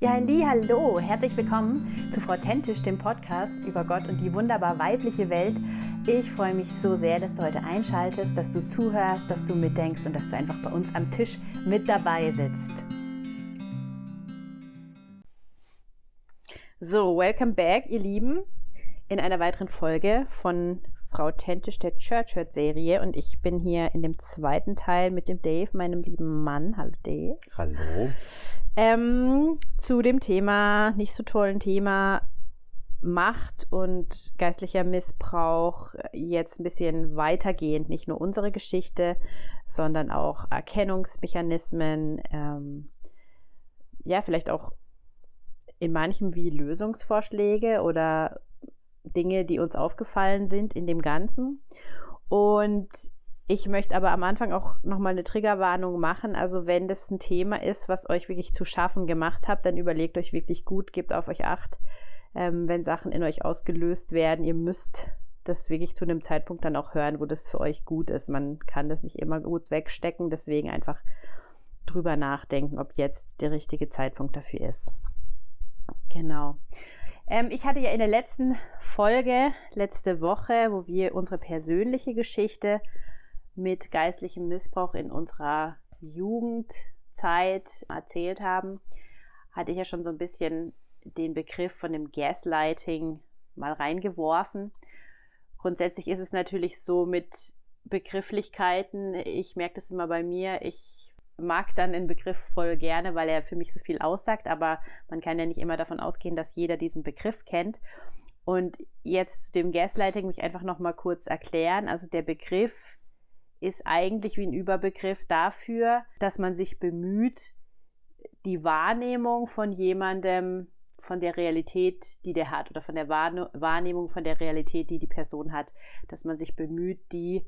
Ja, halli, hallo, herzlich willkommen zu Frau Tentisch, dem Podcast über Gott und die wunderbar weibliche Welt. Ich freue mich so sehr, dass du heute einschaltest, dass du zuhörst, dass du mitdenkst und dass du einfach bei uns am Tisch mit dabei sitzt. So, welcome back, ihr Lieben, in einer weiteren Folge von Frau Tentisch der Church Hurt Serie und ich bin hier in dem zweiten Teil mit dem Dave, meinem lieben Mann. Hallo Dave. Hallo. Ähm, zu dem Thema, nicht so tollen Thema Macht und geistlicher Missbrauch jetzt ein bisschen weitergehend, nicht nur unsere Geschichte, sondern auch Erkennungsmechanismen, ähm, ja, vielleicht auch in manchem wie Lösungsvorschläge oder Dinge, die uns aufgefallen sind in dem Ganzen. Und ich möchte aber am Anfang auch nochmal eine Triggerwarnung machen. Also wenn das ein Thema ist, was euch wirklich zu schaffen gemacht habt, dann überlegt euch wirklich gut, gebt auf euch acht, ähm, wenn Sachen in euch ausgelöst werden. Ihr müsst das wirklich zu einem Zeitpunkt dann auch hören, wo das für euch gut ist. Man kann das nicht immer gut wegstecken, deswegen einfach drüber nachdenken, ob jetzt der richtige Zeitpunkt dafür ist. Genau. Ähm, ich hatte ja in der letzten Folge, letzte Woche, wo wir unsere persönliche Geschichte mit geistlichem Missbrauch in unserer Jugendzeit erzählt haben, hatte ich ja schon so ein bisschen den Begriff von dem Gaslighting mal reingeworfen. Grundsätzlich ist es natürlich so mit Begrifflichkeiten. Ich merke das immer bei mir. Ich mag dann den Begriff voll gerne, weil er für mich so viel aussagt, aber man kann ja nicht immer davon ausgehen, dass jeder diesen Begriff kennt. Und jetzt zu dem Gaslighting mich einfach noch mal kurz erklären. Also der Begriff ist eigentlich wie ein Überbegriff dafür, dass man sich bemüht, die Wahrnehmung von jemandem, von der Realität, die der hat, oder von der Wahrnehmung von der Realität, die die Person hat, dass man sich bemüht, die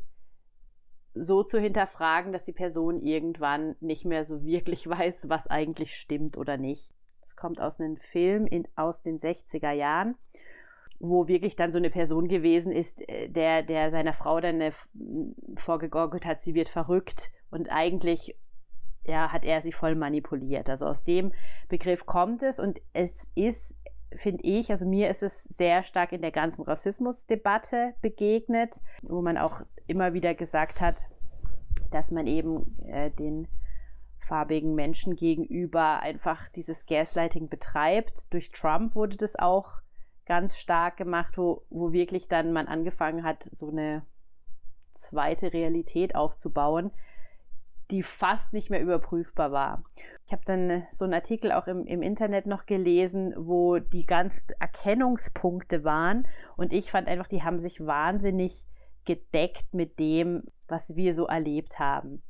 so zu hinterfragen, dass die Person irgendwann nicht mehr so wirklich weiß, was eigentlich stimmt oder nicht. Das kommt aus einem Film in, aus den 60er Jahren wo wirklich dann so eine Person gewesen ist, äh, der, der seiner Frau dann eine, hat, sie wird verrückt und eigentlich ja, hat er sie voll manipuliert. Also aus dem Begriff kommt es und es ist, finde ich, also mir ist es sehr stark in der ganzen Rassismusdebatte begegnet, wo man auch immer wieder gesagt hat, dass man eben äh, den farbigen Menschen gegenüber einfach dieses Gaslighting betreibt. Durch Trump wurde das auch ganz stark gemacht, wo, wo wirklich dann man angefangen hat, so eine zweite Realität aufzubauen, die fast nicht mehr überprüfbar war. Ich habe dann so einen Artikel auch im, im Internet noch gelesen, wo die ganzen Erkennungspunkte waren und ich fand einfach, die haben sich wahnsinnig gedeckt mit dem, was wir so erlebt haben.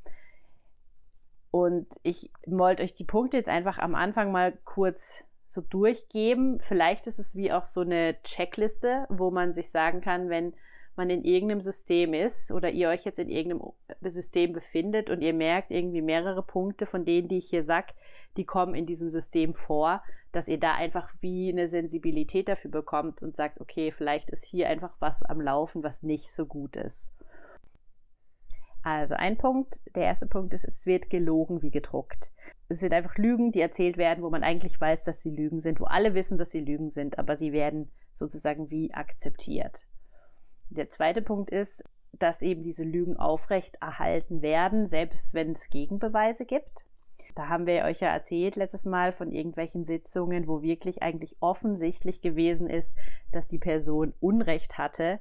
Und ich wollte euch die Punkte jetzt einfach am Anfang mal kurz so durchgeben. Vielleicht ist es wie auch so eine Checkliste, wo man sich sagen kann, wenn man in irgendeinem System ist oder ihr euch jetzt in irgendeinem System befindet und ihr merkt irgendwie mehrere Punkte von denen, die ich hier sag, die kommen in diesem System vor, dass ihr da einfach wie eine Sensibilität dafür bekommt und sagt, okay, vielleicht ist hier einfach was am Laufen, was nicht so gut ist. Also ein Punkt, der erste Punkt ist, es wird gelogen wie gedruckt. Es sind einfach Lügen, die erzählt werden, wo man eigentlich weiß, dass sie Lügen sind, wo alle wissen, dass sie Lügen sind, aber sie werden sozusagen wie akzeptiert. Der zweite Punkt ist, dass eben diese Lügen aufrecht erhalten werden, selbst wenn es Gegenbeweise gibt. Da haben wir euch ja erzählt letztes Mal von irgendwelchen Sitzungen, wo wirklich eigentlich offensichtlich gewesen ist, dass die Person Unrecht hatte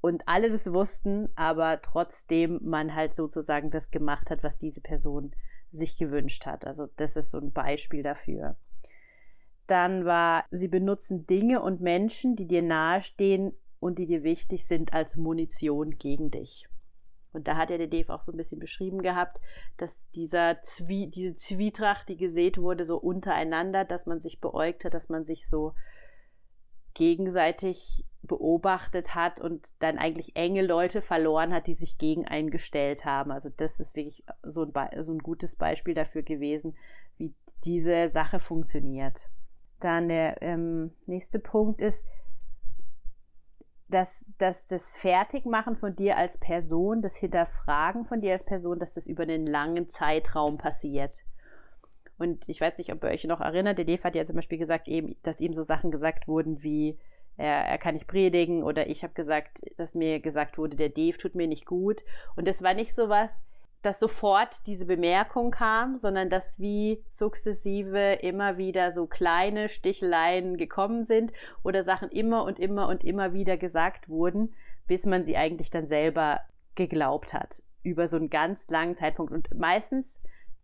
und alle das wussten, aber trotzdem man halt sozusagen das gemacht hat, was diese Person sich gewünscht hat. Also das ist so ein Beispiel dafür. Dann war, sie benutzen Dinge und Menschen, die dir nahestehen und die dir wichtig sind, als Munition gegen dich. Und da hat ja der Dave auch so ein bisschen beschrieben gehabt, dass dieser Zwie diese Zwietracht, die gesät wurde, so untereinander, dass man sich beäugt hat, dass man sich so gegenseitig beobachtet hat und dann eigentlich enge Leute verloren hat, die sich gegen einen gestellt haben. Also das ist wirklich so ein, so ein gutes Beispiel dafür gewesen, wie diese Sache funktioniert. Dann der ähm, nächste Punkt ist, dass, dass das Fertigmachen von dir als Person, das Hinterfragen von dir als Person, dass das über einen langen Zeitraum passiert. Und ich weiß nicht, ob ihr euch noch erinnert, der Dave hat ja zum Beispiel gesagt, eben, dass ihm so Sachen gesagt wurden wie, er, er kann nicht predigen oder ich habe gesagt, dass mir gesagt wurde, der Dave tut mir nicht gut. Und das war nicht so was, dass sofort diese Bemerkung kam, sondern dass wie sukzessive immer wieder so kleine Sticheleien gekommen sind oder Sachen immer und immer und immer wieder gesagt wurden, bis man sie eigentlich dann selber geglaubt hat über so einen ganz langen Zeitpunkt. Und meistens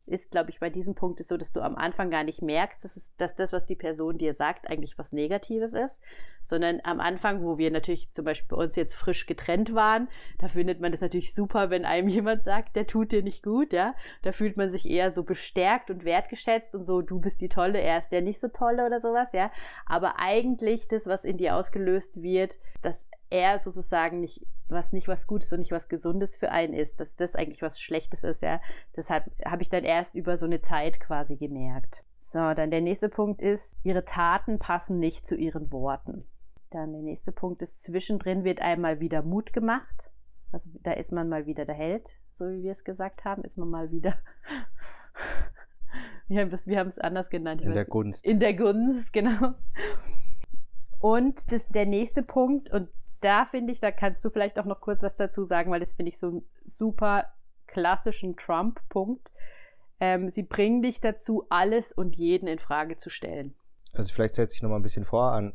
ist, glaube ich, bei diesem Punkt ist so, dass du am Anfang gar nicht merkst, dass, es, dass das, was die Person dir sagt, eigentlich was Negatives ist, sondern am Anfang, wo wir natürlich zum Beispiel bei uns jetzt frisch getrennt waren, da findet man das natürlich super, wenn einem jemand sagt, der tut dir nicht gut, ja. Da fühlt man sich eher so bestärkt und wertgeschätzt und so, du bist die Tolle, er ist der nicht so Tolle oder sowas, ja. Aber eigentlich das, was in dir ausgelöst wird, das er sozusagen nicht was nicht was Gutes und nicht was Gesundes für einen ist, dass das eigentlich was Schlechtes ist, ja. Deshalb habe ich dann erst über so eine Zeit quasi gemerkt. So, dann der nächste Punkt ist, ihre Taten passen nicht zu ihren Worten. Dann der nächste Punkt ist, zwischendrin wird einmal wieder Mut gemacht. Also da ist man mal wieder der Held, so wie wir es gesagt haben, ist man mal wieder. wir haben es anders genannt. In der Gunst. In der Gunst, genau. Und das, der nächste Punkt, und da finde ich, da kannst du vielleicht auch noch kurz was dazu sagen, weil das finde ich so einen super klassischen Trump-Punkt. Ähm, sie bringen dich dazu, alles und jeden in Frage zu stellen. Also vielleicht setze ich noch mal ein bisschen vor an,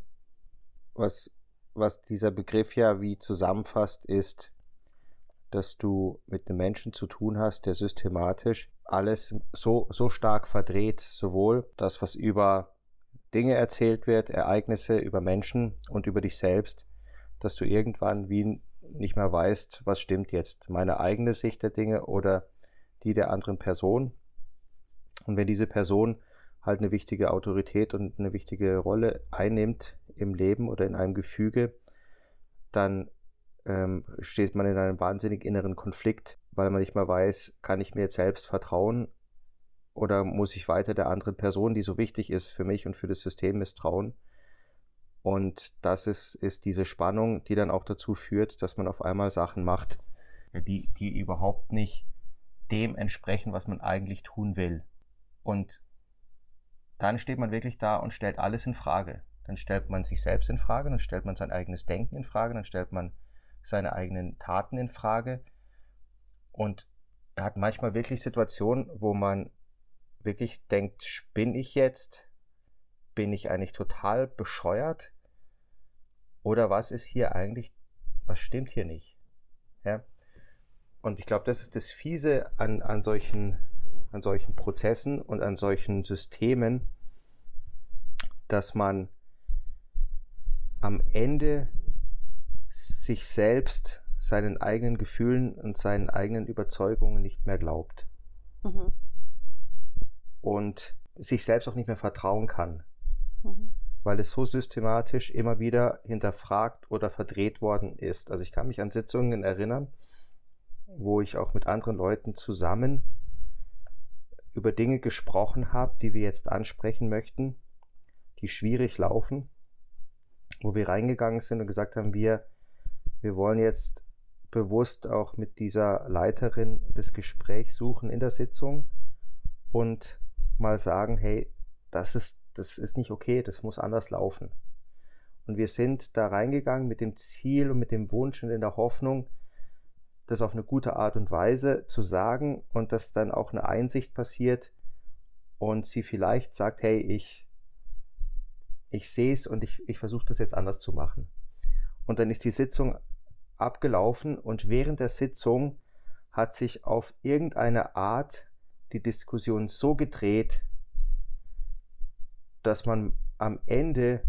was, was dieser Begriff ja wie zusammenfasst, ist, dass du mit einem Menschen zu tun hast, der systematisch alles so, so stark verdreht, sowohl das, was über Dinge erzählt wird, Ereignisse über Menschen und über dich selbst, dass du irgendwann wie nicht mehr weißt, was stimmt jetzt, meine eigene Sicht der Dinge oder die der anderen Person. Und wenn diese Person halt eine wichtige Autorität und eine wichtige Rolle einnimmt im Leben oder in einem Gefüge, dann ähm, steht man in einem wahnsinnig inneren Konflikt, weil man nicht mehr weiß, kann ich mir jetzt selbst vertrauen oder muss ich weiter der anderen Person, die so wichtig ist für mich und für das System, misstrauen. Und das ist, ist diese Spannung, die dann auch dazu führt, dass man auf einmal Sachen macht, die, die überhaupt nicht dem entsprechen, was man eigentlich tun will. Und dann steht man wirklich da und stellt alles in Frage. Dann stellt man sich selbst in Frage, dann stellt man sein eigenes Denken in Frage, dann stellt man seine eigenen Taten in Frage. Und er hat manchmal wirklich Situationen, wo man wirklich denkt, spinne ich jetzt? Bin ich eigentlich total bescheuert? Oder was ist hier eigentlich, was stimmt hier nicht? Ja? Und ich glaube, das ist das Fiese an, an, solchen, an solchen Prozessen und an solchen Systemen, dass man am Ende sich selbst, seinen eigenen Gefühlen und seinen eigenen Überzeugungen nicht mehr glaubt. Mhm. Und sich selbst auch nicht mehr vertrauen kann. Mhm. Weil es so systematisch immer wieder hinterfragt oder verdreht worden ist. Also ich kann mich an Sitzungen erinnern, wo ich auch mit anderen Leuten zusammen über Dinge gesprochen habe, die wir jetzt ansprechen möchten, die schwierig laufen, wo wir reingegangen sind und gesagt haben, wir, wir wollen jetzt bewusst auch mit dieser Leiterin das Gespräch suchen in der Sitzung und mal sagen, hey, das ist das ist nicht okay, das muss anders laufen. Und wir sind da reingegangen mit dem Ziel und mit dem Wunsch und in der Hoffnung, das auf eine gute Art und Weise zu sagen und dass dann auch eine Einsicht passiert und sie vielleicht sagt, hey, ich, ich sehe es und ich, ich versuche das jetzt anders zu machen. Und dann ist die Sitzung abgelaufen und während der Sitzung hat sich auf irgendeine Art die Diskussion so gedreht, dass man am Ende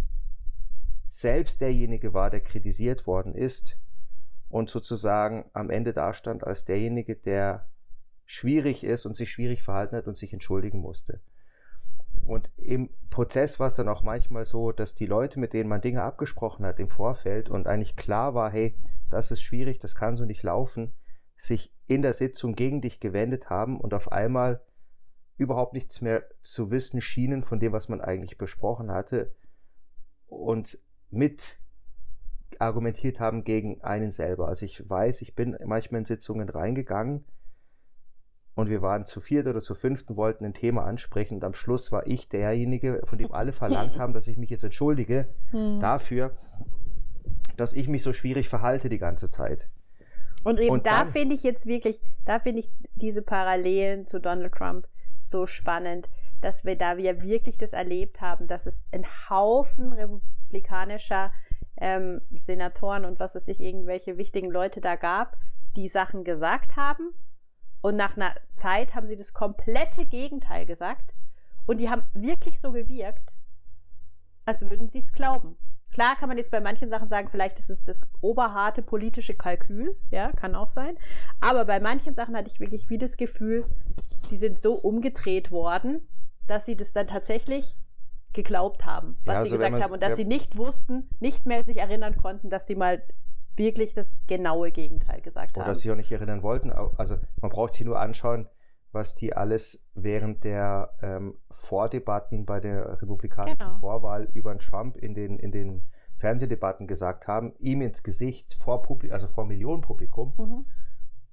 selbst derjenige war, der kritisiert worden ist und sozusagen am Ende dastand als derjenige, der schwierig ist und sich schwierig verhalten hat und sich entschuldigen musste. Und im Prozess war es dann auch manchmal so, dass die Leute, mit denen man Dinge abgesprochen hat im Vorfeld und eigentlich klar war, hey, das ist schwierig, das kann so nicht laufen, sich in der Sitzung gegen dich gewendet haben und auf einmal überhaupt nichts mehr zu wissen schienen von dem, was man eigentlich besprochen hatte und mit argumentiert haben gegen einen selber. Also ich weiß, ich bin manchmal in Sitzungen reingegangen und wir waren zu viert oder zu fünften, wollten ein Thema ansprechen und am Schluss war ich derjenige, von dem alle verlangt haben, dass ich mich jetzt entschuldige mhm. dafür, dass ich mich so schwierig verhalte die ganze Zeit. Und eben und da finde ich jetzt wirklich, da finde ich diese Parallelen zu Donald Trump so spannend, dass wir da wir wirklich das erlebt haben, dass es ein Haufen republikanischer ähm, Senatoren und was es sich irgendwelche wichtigen Leute da gab, die Sachen gesagt haben. Und nach einer Zeit haben sie das komplette Gegenteil gesagt. Und die haben wirklich so gewirkt, als würden sie es glauben. Klar kann man jetzt bei manchen Sachen sagen, vielleicht ist es das oberharte politische Kalkül, ja, kann auch sein. Aber bei manchen Sachen hatte ich wirklich wie das Gefühl, die sind so umgedreht worden, dass sie das dann tatsächlich geglaubt haben, was ja, also sie gesagt haben und dass ja, sie nicht wussten, nicht mehr sich erinnern konnten, dass sie mal wirklich das genaue Gegenteil gesagt oder haben. Oder sie auch nicht erinnern wollten. Also man braucht sich nur anschauen, was die alles während der ähm, Vordebatten bei der republikanischen genau. Vorwahl über Trump in den, in den Fernsehdebatten gesagt haben, ihm ins Gesicht vor Publikum, also vor Millionenpublikum. Mhm.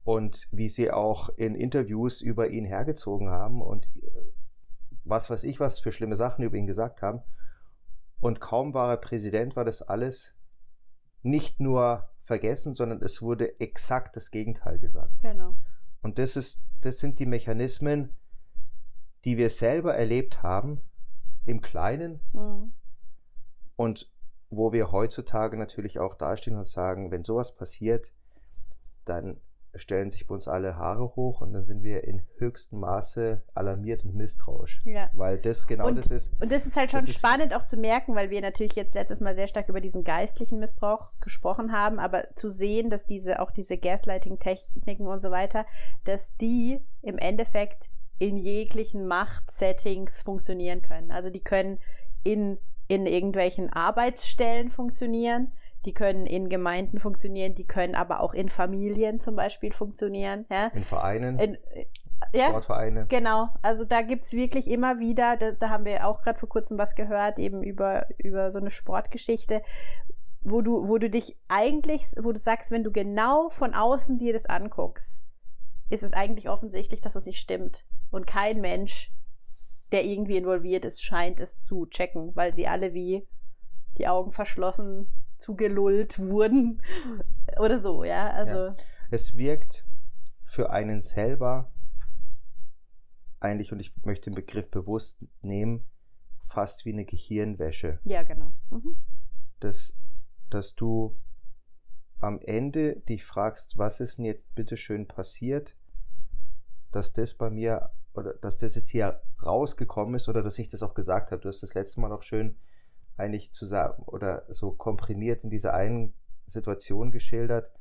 Und wie sie auch in Interviews über ihn hergezogen haben und äh, was weiß ich, was für schlimme Sachen über ihn gesagt haben. Und kaum war er Präsident, war das alles nicht nur vergessen, sondern es wurde exakt das Gegenteil gesagt. Genau. Und das ist, das sind die Mechanismen, die wir selber erlebt haben im Kleinen mhm. und wo wir heutzutage natürlich auch dastehen und sagen, wenn sowas passiert, dann stellen sich bei uns alle Haare hoch und dann sind wir in höchstem Maße alarmiert und misstrauisch. Ja. Weil das genau und, das ist. Und das ist halt schon spannend auch zu merken, weil wir natürlich jetzt letztes Mal sehr stark über diesen geistlichen Missbrauch gesprochen haben, aber zu sehen, dass diese, auch diese Gaslighting-Techniken und so weiter, dass die im Endeffekt in jeglichen Machtsettings funktionieren können. Also die können in, in irgendwelchen Arbeitsstellen funktionieren die können in Gemeinden funktionieren, die können aber auch in Familien zum Beispiel funktionieren. Ja? In Vereinen. In, ja, Sportvereine. Genau, also da gibt es wirklich immer wieder, da, da haben wir auch gerade vor kurzem was gehört, eben über, über so eine Sportgeschichte, wo du, wo du dich eigentlich, wo du sagst, wenn du genau von außen dir das anguckst, ist es eigentlich offensichtlich, dass was nicht stimmt. Und kein Mensch, der irgendwie involviert ist, scheint es zu checken, weil sie alle wie die Augen verschlossen zugelullt wurden oder so, ja. Also ja. Es wirkt für einen selber eigentlich, und ich möchte den Begriff bewusst nehmen, fast wie eine Gehirnwäsche. Ja, genau. Mhm. Dass, dass du am Ende dich fragst, was ist denn jetzt bitteschön passiert, dass das bei mir oder dass das jetzt hier rausgekommen ist oder dass ich das auch gesagt habe. Du hast das letzte Mal auch schön eigentlich zusammen oder so komprimiert in dieser einen Situation geschildert,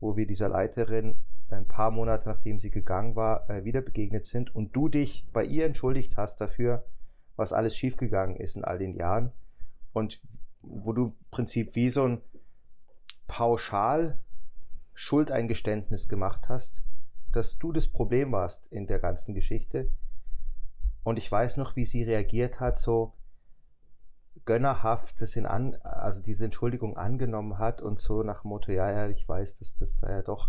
wo wir dieser Leiterin ein paar Monate nachdem sie gegangen war, äh, wieder begegnet sind und du dich bei ihr entschuldigt hast dafür, was alles schiefgegangen ist in all den Jahren und wo du im Prinzip wie so ein pauschal Schuldeingeständnis gemacht hast, dass du das Problem warst in der ganzen Geschichte. Und ich weiß noch, wie sie reagiert hat, so, gönnerhaft das in an, also diese Entschuldigung angenommen hat und so nach dem Motto, ja, ja, ich weiß, dass das da ja doch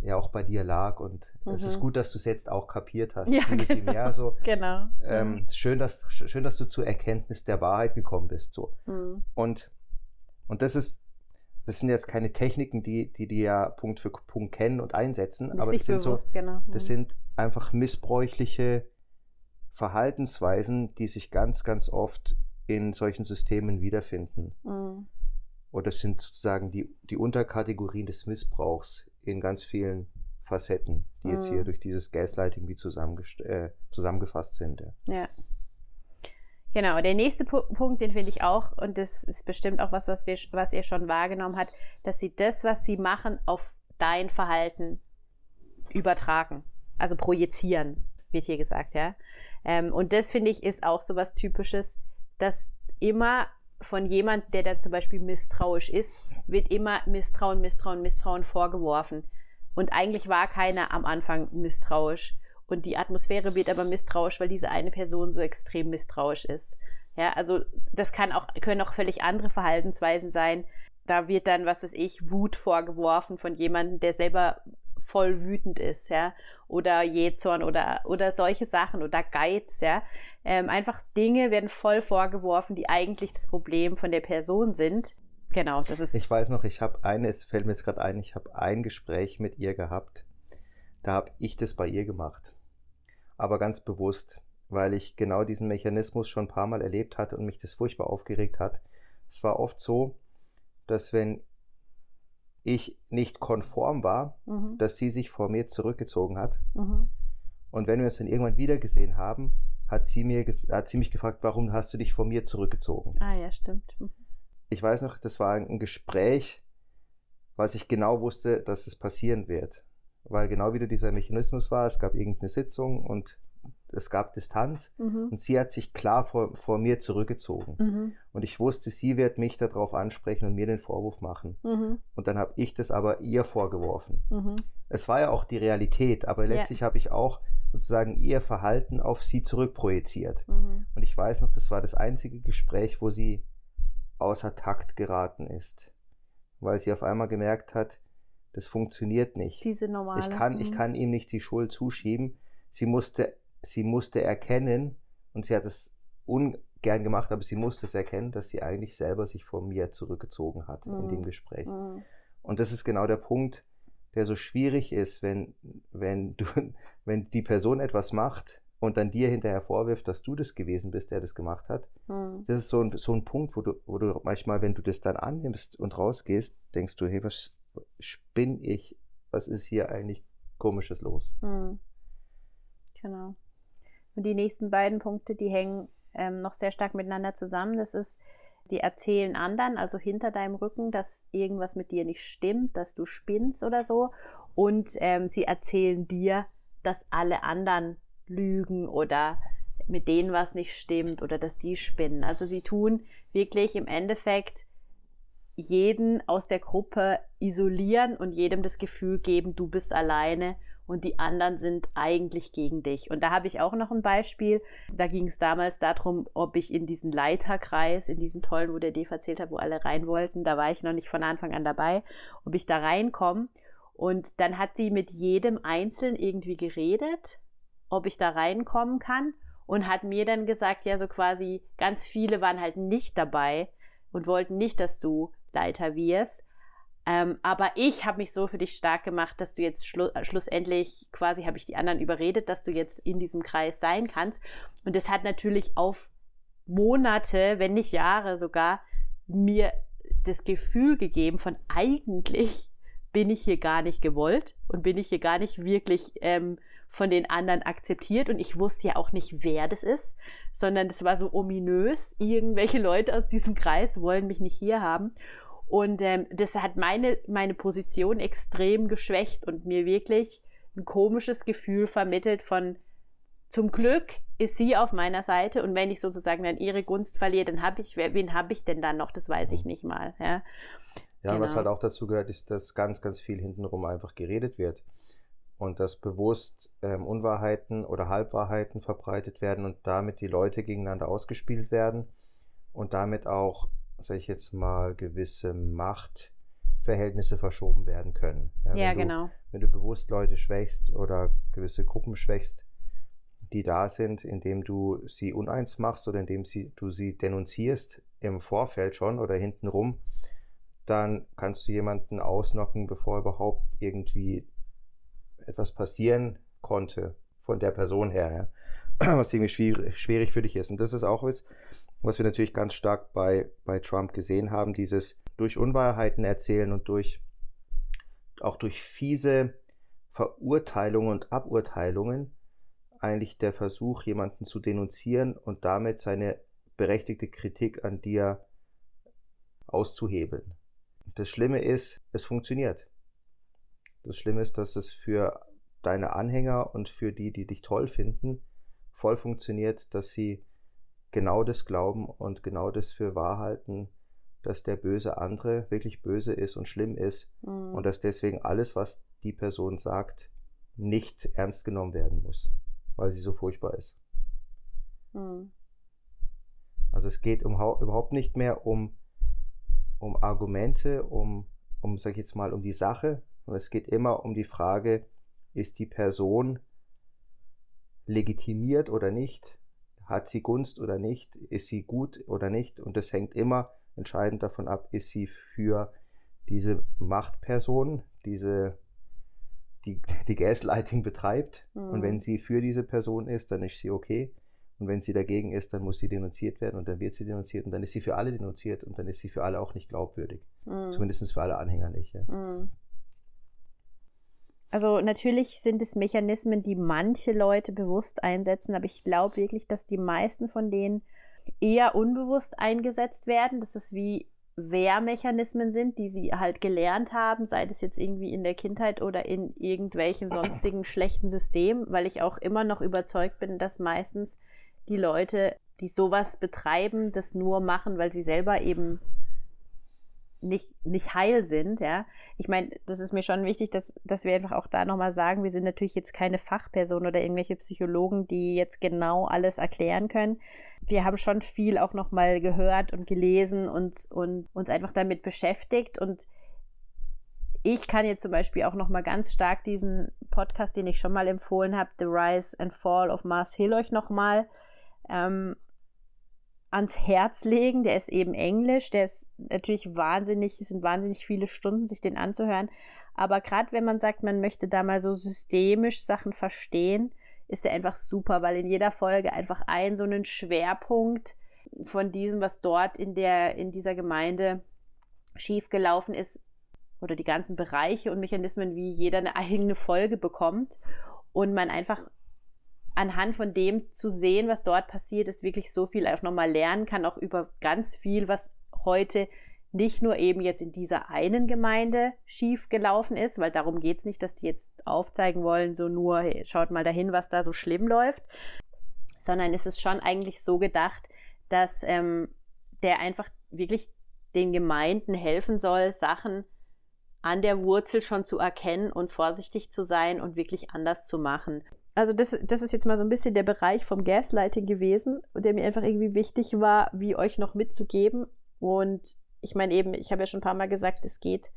ja auch bei dir lag und mhm. es ist mhm. gut, dass du es jetzt auch kapiert hast. Ja, genau. mehr so. genau. Ähm, mhm. schön, dass, schön, dass du zur Erkenntnis der Wahrheit gekommen bist. So. Mhm. Und, und das ist, das sind jetzt keine Techniken, die, die die ja Punkt für Punkt kennen und einsetzen, das aber das sind bewusst, so, genau. das mhm. sind einfach missbräuchliche Verhaltensweisen, die sich ganz, ganz oft in solchen Systemen wiederfinden. Mhm. Oder es sind sozusagen die, die Unterkategorien des Missbrauchs in ganz vielen Facetten, die mhm. jetzt hier mhm. durch dieses Gaslighting wie äh, zusammengefasst sind. Ja. ja. Genau, der nächste P Punkt, den finde ich auch, und das ist bestimmt auch was, was, wir, was ihr schon wahrgenommen habt, dass sie das, was sie machen, auf dein Verhalten übertragen. Also projizieren, wird hier gesagt, ja. Ähm, und das finde ich ist auch so was Typisches, dass immer von jemand, der da zum Beispiel misstrauisch ist, wird immer Misstrauen, Misstrauen, Misstrauen vorgeworfen. Und eigentlich war keiner am Anfang misstrauisch. Und die Atmosphäre wird aber misstrauisch, weil diese eine Person so extrem misstrauisch ist. Ja, also das kann auch, können auch völlig andere Verhaltensweisen sein. Da wird dann, was weiß ich, Wut vorgeworfen von jemandem, der selber voll wütend ist, ja, oder Jähzorn oder, oder solche Sachen oder Geiz, ja. Ähm, einfach Dinge werden voll vorgeworfen, die eigentlich das Problem von der Person sind. Genau, das ist. Ich weiß noch, ich habe eines, fällt mir jetzt gerade ein, ich habe ein Gespräch mit ihr gehabt. Da habe ich das bei ihr gemacht. Aber ganz bewusst, weil ich genau diesen Mechanismus schon ein paar Mal erlebt hatte und mich das furchtbar aufgeregt hat. Es war oft so, dass wenn ich nicht konform war, mhm. dass sie sich vor mir zurückgezogen hat. Mhm. Und wenn wir uns dann irgendwann wiedergesehen haben, hat sie, mir hat sie mich gefragt, warum hast du dich vor mir zurückgezogen? Ah ja, stimmt. Mhm. Ich weiß noch, das war ein Gespräch, was ich genau wusste, dass es passieren wird. Weil genau wieder dieser Mechanismus war, es gab irgendeine Sitzung und es gab Distanz mhm. und sie hat sich klar vor, vor mir zurückgezogen. Mhm. Und ich wusste, sie wird mich darauf ansprechen und mir den Vorwurf machen. Mhm. Und dann habe ich das aber ihr vorgeworfen. Mhm. Es war ja auch die Realität, aber letztlich ja. habe ich auch sozusagen ihr Verhalten auf sie zurückprojiziert. Mhm. Und ich weiß noch, das war das einzige Gespräch, wo sie außer Takt geraten ist, weil sie auf einmal gemerkt hat, das funktioniert nicht. Diese normale. Ich kann, ich mhm. kann ihm nicht die Schuld zuschieben. Sie musste sie musste erkennen, und sie hat es ungern gemacht, aber sie musste es erkennen, dass sie eigentlich selber sich von mir zurückgezogen hat mhm. in dem Gespräch. Mhm. Und das ist genau der Punkt, der so schwierig ist, wenn, wenn, du, wenn die Person etwas macht und dann dir hinterher vorwirft, dass du das gewesen bist, der das gemacht hat. Mhm. Das ist so ein, so ein Punkt, wo du, wo du manchmal, wenn du das dann annimmst und rausgehst, denkst du, hey, was spinn ich? Was ist hier eigentlich komisches los? Mhm. Genau. Und die nächsten beiden Punkte, die hängen ähm, noch sehr stark miteinander zusammen. Das ist, die erzählen anderen, also hinter deinem Rücken, dass irgendwas mit dir nicht stimmt, dass du spinnst oder so. Und ähm, sie erzählen dir, dass alle anderen lügen oder mit denen was nicht stimmt oder dass die spinnen. Also sie tun wirklich im Endeffekt jeden aus der Gruppe isolieren und jedem das Gefühl geben, du bist alleine und die anderen sind eigentlich gegen dich. Und da habe ich auch noch ein Beispiel. Da ging es damals darum, ob ich in diesen Leiterkreis, in diesen tollen, wo der Dave erzählt hat, wo alle rein wollten, da war ich noch nicht von Anfang an dabei, ob ich da reinkomme. Und dann hat sie mit jedem Einzelnen irgendwie geredet, ob ich da reinkommen kann und hat mir dann gesagt, ja, so quasi ganz viele waren halt nicht dabei und wollten nicht, dass du Leiter wirst. Ähm, aber ich habe mich so für dich stark gemacht, dass du jetzt schlu äh, schlussendlich quasi habe ich die anderen überredet, dass du jetzt in diesem Kreis sein kannst. Und das hat natürlich auf Monate, wenn nicht Jahre sogar, mir das Gefühl gegeben von eigentlich bin ich hier gar nicht gewollt und bin ich hier gar nicht wirklich ähm, von den anderen akzeptiert und ich wusste ja auch nicht, wer das ist, sondern es war so ominös. Irgendwelche Leute aus diesem Kreis wollen mich nicht hier haben. Und ähm, das hat meine, meine Position extrem geschwächt und mir wirklich ein komisches Gefühl vermittelt von zum Glück ist sie auf meiner Seite und wenn ich sozusagen dann ihre Gunst verliere, dann habe ich, wen habe ich denn dann noch? Das weiß ich nicht mal. Ja, ja genau. was halt auch dazu gehört, ist, dass ganz, ganz viel hintenrum einfach geredet wird und dass bewusst ähm, Unwahrheiten oder Halbwahrheiten verbreitet werden und damit die Leute gegeneinander ausgespielt werden und damit auch sage ich jetzt mal, gewisse Machtverhältnisse verschoben werden können. Ja, ja du, genau. Wenn du bewusst Leute schwächst oder gewisse Gruppen schwächst, die da sind, indem du sie uneins machst oder indem sie, du sie denunzierst im Vorfeld schon oder hintenrum, dann kannst du jemanden ausnocken, bevor überhaupt irgendwie etwas passieren konnte von der Person her, ja? was irgendwie schwierig, schwierig für dich ist. Und das ist auch was, was wir natürlich ganz stark bei, bei Trump gesehen haben, dieses durch Unwahrheiten erzählen und durch auch durch fiese Verurteilungen und Aburteilungen eigentlich der Versuch, jemanden zu denunzieren und damit seine berechtigte Kritik an dir auszuhebeln. Das Schlimme ist, es funktioniert. Das Schlimme ist, dass es für deine Anhänger und für die, die dich toll finden, voll funktioniert, dass sie genau das glauben und genau das für wahr halten, dass der böse andere wirklich böse ist und schlimm ist mhm. und dass deswegen alles, was die Person sagt, nicht ernst genommen werden muss, weil sie so furchtbar ist. Mhm. Also es geht um, überhaupt nicht mehr um, um Argumente, um, um, sag ich jetzt mal, um die Sache, Und es geht immer um die Frage, ist die Person legitimiert oder nicht? Hat sie Gunst oder nicht? Ist sie gut oder nicht? Und das hängt immer entscheidend davon ab, ist sie für diese Machtperson, diese, die, die Gaslighting betreibt. Mhm. Und wenn sie für diese Person ist, dann ist sie okay. Und wenn sie dagegen ist, dann muss sie denunziert werden und dann wird sie denunziert und dann ist sie für alle denunziert und dann ist sie für alle auch nicht glaubwürdig. Mhm. Zumindest für alle Anhänger nicht. Ja. Mhm. Also natürlich sind es Mechanismen, die manche Leute bewusst einsetzen, aber ich glaube wirklich, dass die meisten von denen eher unbewusst eingesetzt werden. Das ist wie Wehrmechanismen sind, die sie halt gelernt haben, sei es jetzt irgendwie in der Kindheit oder in irgendwelchen sonstigen schlechten Systemen, weil ich auch immer noch überzeugt bin, dass meistens die Leute, die sowas betreiben, das nur machen, weil sie selber eben nicht, nicht heil sind, ja. Ich meine, das ist mir schon wichtig, dass, dass wir einfach auch da nochmal sagen, wir sind natürlich jetzt keine Fachpersonen oder irgendwelche Psychologen, die jetzt genau alles erklären können. Wir haben schon viel auch nochmal gehört und gelesen und, und uns einfach damit beschäftigt und ich kann jetzt zum Beispiel auch nochmal ganz stark diesen Podcast, den ich schon mal empfohlen habe, The Rise and Fall of Mars Hill euch nochmal ähm, ans Herz legen. Der ist eben Englisch, der ist natürlich wahnsinnig, es sind wahnsinnig viele Stunden, sich den anzuhören. Aber gerade wenn man sagt, man möchte da mal so systemisch Sachen verstehen, ist der einfach super, weil in jeder Folge einfach ein so einen Schwerpunkt von diesem, was dort in der, in dieser Gemeinde schiefgelaufen ist, oder die ganzen Bereiche und Mechanismen, wie jeder eine eigene Folge bekommt und man einfach anhand von dem zu sehen, was dort passiert, ist wirklich so viel auch nochmal lernen kann, auch über ganz viel, was heute nicht nur eben jetzt in dieser einen Gemeinde schief gelaufen ist, weil darum geht es nicht, dass die jetzt aufzeigen wollen, so nur hey, schaut mal dahin, was da so schlimm läuft, sondern es ist schon eigentlich so gedacht, dass ähm, der einfach wirklich den Gemeinden helfen soll, Sachen an der Wurzel schon zu erkennen und vorsichtig zu sein und wirklich anders zu machen also das, das ist jetzt mal so ein bisschen der Bereich vom Gaslighting gewesen, der mir einfach irgendwie wichtig war, wie euch noch mitzugeben. Und ich meine eben, ich habe ja schon ein paar Mal gesagt, es geht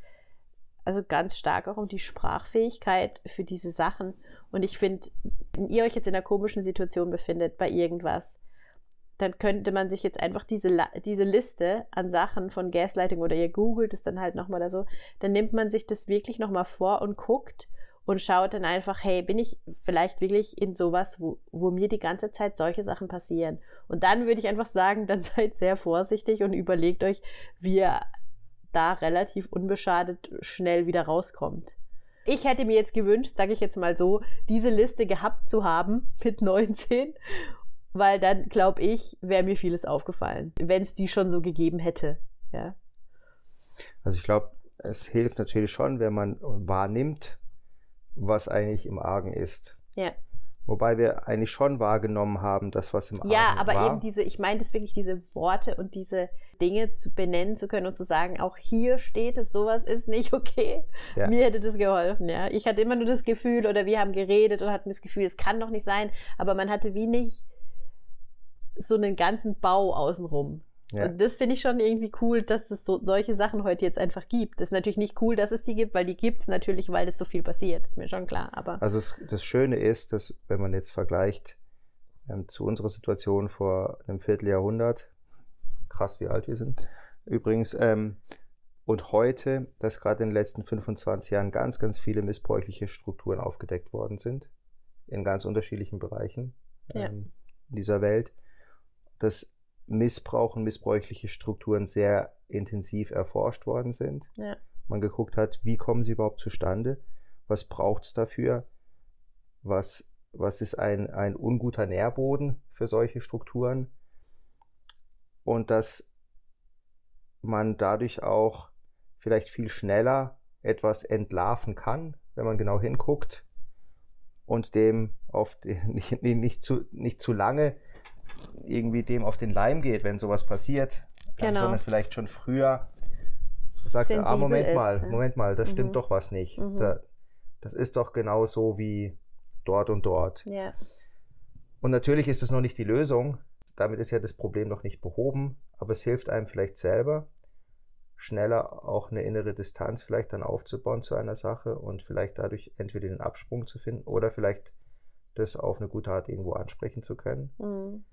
also ganz stark auch um die Sprachfähigkeit für diese Sachen. Und ich finde, wenn ihr euch jetzt in einer komischen Situation befindet bei irgendwas, dann könnte man sich jetzt einfach diese, diese Liste an Sachen von Gaslighting oder ihr googelt es dann halt nochmal oder so, dann nimmt man sich das wirklich nochmal vor und guckt und schaut dann einfach, hey, bin ich vielleicht wirklich in sowas, wo, wo mir die ganze Zeit solche Sachen passieren? Und dann würde ich einfach sagen, dann seid sehr vorsichtig und überlegt euch, wie ihr da relativ unbeschadet schnell wieder rauskommt. Ich hätte mir jetzt gewünscht, sage ich jetzt mal so, diese Liste gehabt zu haben mit 19, weil dann glaube ich, wäre mir vieles aufgefallen, wenn es die schon so gegeben hätte. Ja. Also ich glaube, es hilft natürlich schon, wenn man wahrnimmt, was eigentlich im Argen ist. Ja. Wobei wir eigentlich schon wahrgenommen haben, dass was im Argen Ja, aber war. eben diese, ich meine das wirklich, diese Worte und diese Dinge zu benennen zu können und zu sagen, auch hier steht es, sowas ist nicht okay. Ja. Mir hätte das geholfen, ja. Ich hatte immer nur das Gefühl, oder wir haben geredet und hatten das Gefühl, es kann doch nicht sein, aber man hatte wie nicht so einen ganzen Bau außenrum. Ja. Und das finde ich schon irgendwie cool, dass es so, solche Sachen heute jetzt einfach gibt. Das ist natürlich nicht cool, dass es die gibt, weil die gibt es natürlich, weil das so viel passiert. ist mir schon klar. Aber also es, das Schöne ist, dass wenn man jetzt vergleicht ähm, zu unserer Situation vor einem Vierteljahrhundert, krass, wie alt wir sind, übrigens, ähm, und heute, dass gerade in den letzten 25 Jahren ganz, ganz viele missbräuchliche Strukturen aufgedeckt worden sind, in ganz unterschiedlichen Bereichen ähm, ja. dieser Welt. Das Missbrauch und missbräuchliche Strukturen sehr intensiv erforscht worden sind. Ja. Man geguckt hat, wie kommen sie überhaupt zustande, was braucht es dafür, was, was ist ein, ein unguter Nährboden für solche Strukturen und dass man dadurch auch vielleicht viel schneller etwas entlarven kann, wenn man genau hinguckt und dem oft nicht, nicht, zu, nicht zu lange irgendwie dem auf den Leim geht, wenn sowas passiert, genau. sondern vielleicht schon früher sagt, ah, Moment ist, mal. Moment mal, da mhm. stimmt doch was nicht. Mhm. Da, das ist doch genau so wie dort und dort. Ja. Und natürlich ist es noch nicht die Lösung. Damit ist ja das Problem noch nicht behoben, aber es hilft einem vielleicht selber schneller auch eine innere Distanz vielleicht dann aufzubauen zu einer Sache und vielleicht dadurch entweder den Absprung zu finden oder vielleicht das auf eine gute Art irgendwo ansprechen zu können. Mhm.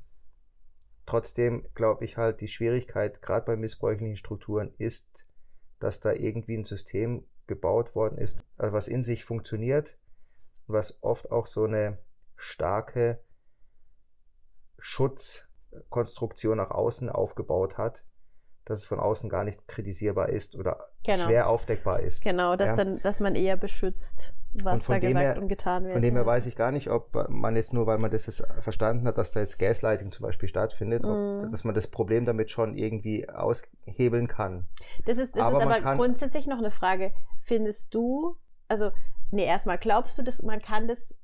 Trotzdem glaube ich halt, die Schwierigkeit gerade bei missbräuchlichen Strukturen ist, dass da irgendwie ein System gebaut worden ist, also was in sich funktioniert, was oft auch so eine starke Schutzkonstruktion nach außen aufgebaut hat, dass es von außen gar nicht kritisierbar ist oder genau. schwer aufdeckbar ist. Genau, dass, ja? dann, dass man eher beschützt, was da gesagt her, und getan wird. Von dem her weiß ich gar nicht, ob man jetzt nur, weil man das verstanden hat, dass da jetzt Gaslighting zum Beispiel stattfindet, mm. ob, mhm. dass man das Problem damit schon irgendwie aushebeln kann. Das ist, das aber, ist aber grundsätzlich noch eine Frage. Findest du, also, nee, erstmal, glaubst du, dass man kann das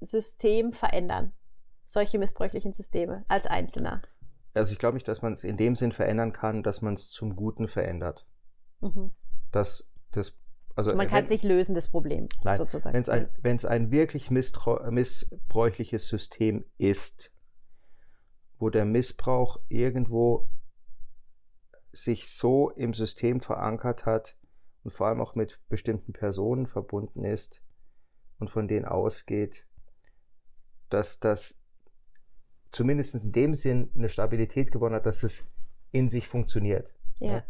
System verändern? Solche missbräuchlichen Systeme als Einzelner? also ich glaube nicht, dass man es in dem Sinn verändern kann, dass man es zum Guten verändert. Mhm. Dass das also man kann sich lösen, das Problem, nein, sozusagen. Wenn es ein, wenn's ein wirklich missbräuchliches System ist, wo der Missbrauch irgendwo sich so im System verankert hat und vor allem auch mit bestimmten Personen verbunden ist und von denen ausgeht, dass das zumindest in dem Sinn eine Stabilität gewonnen hat, dass es in sich funktioniert. Ja.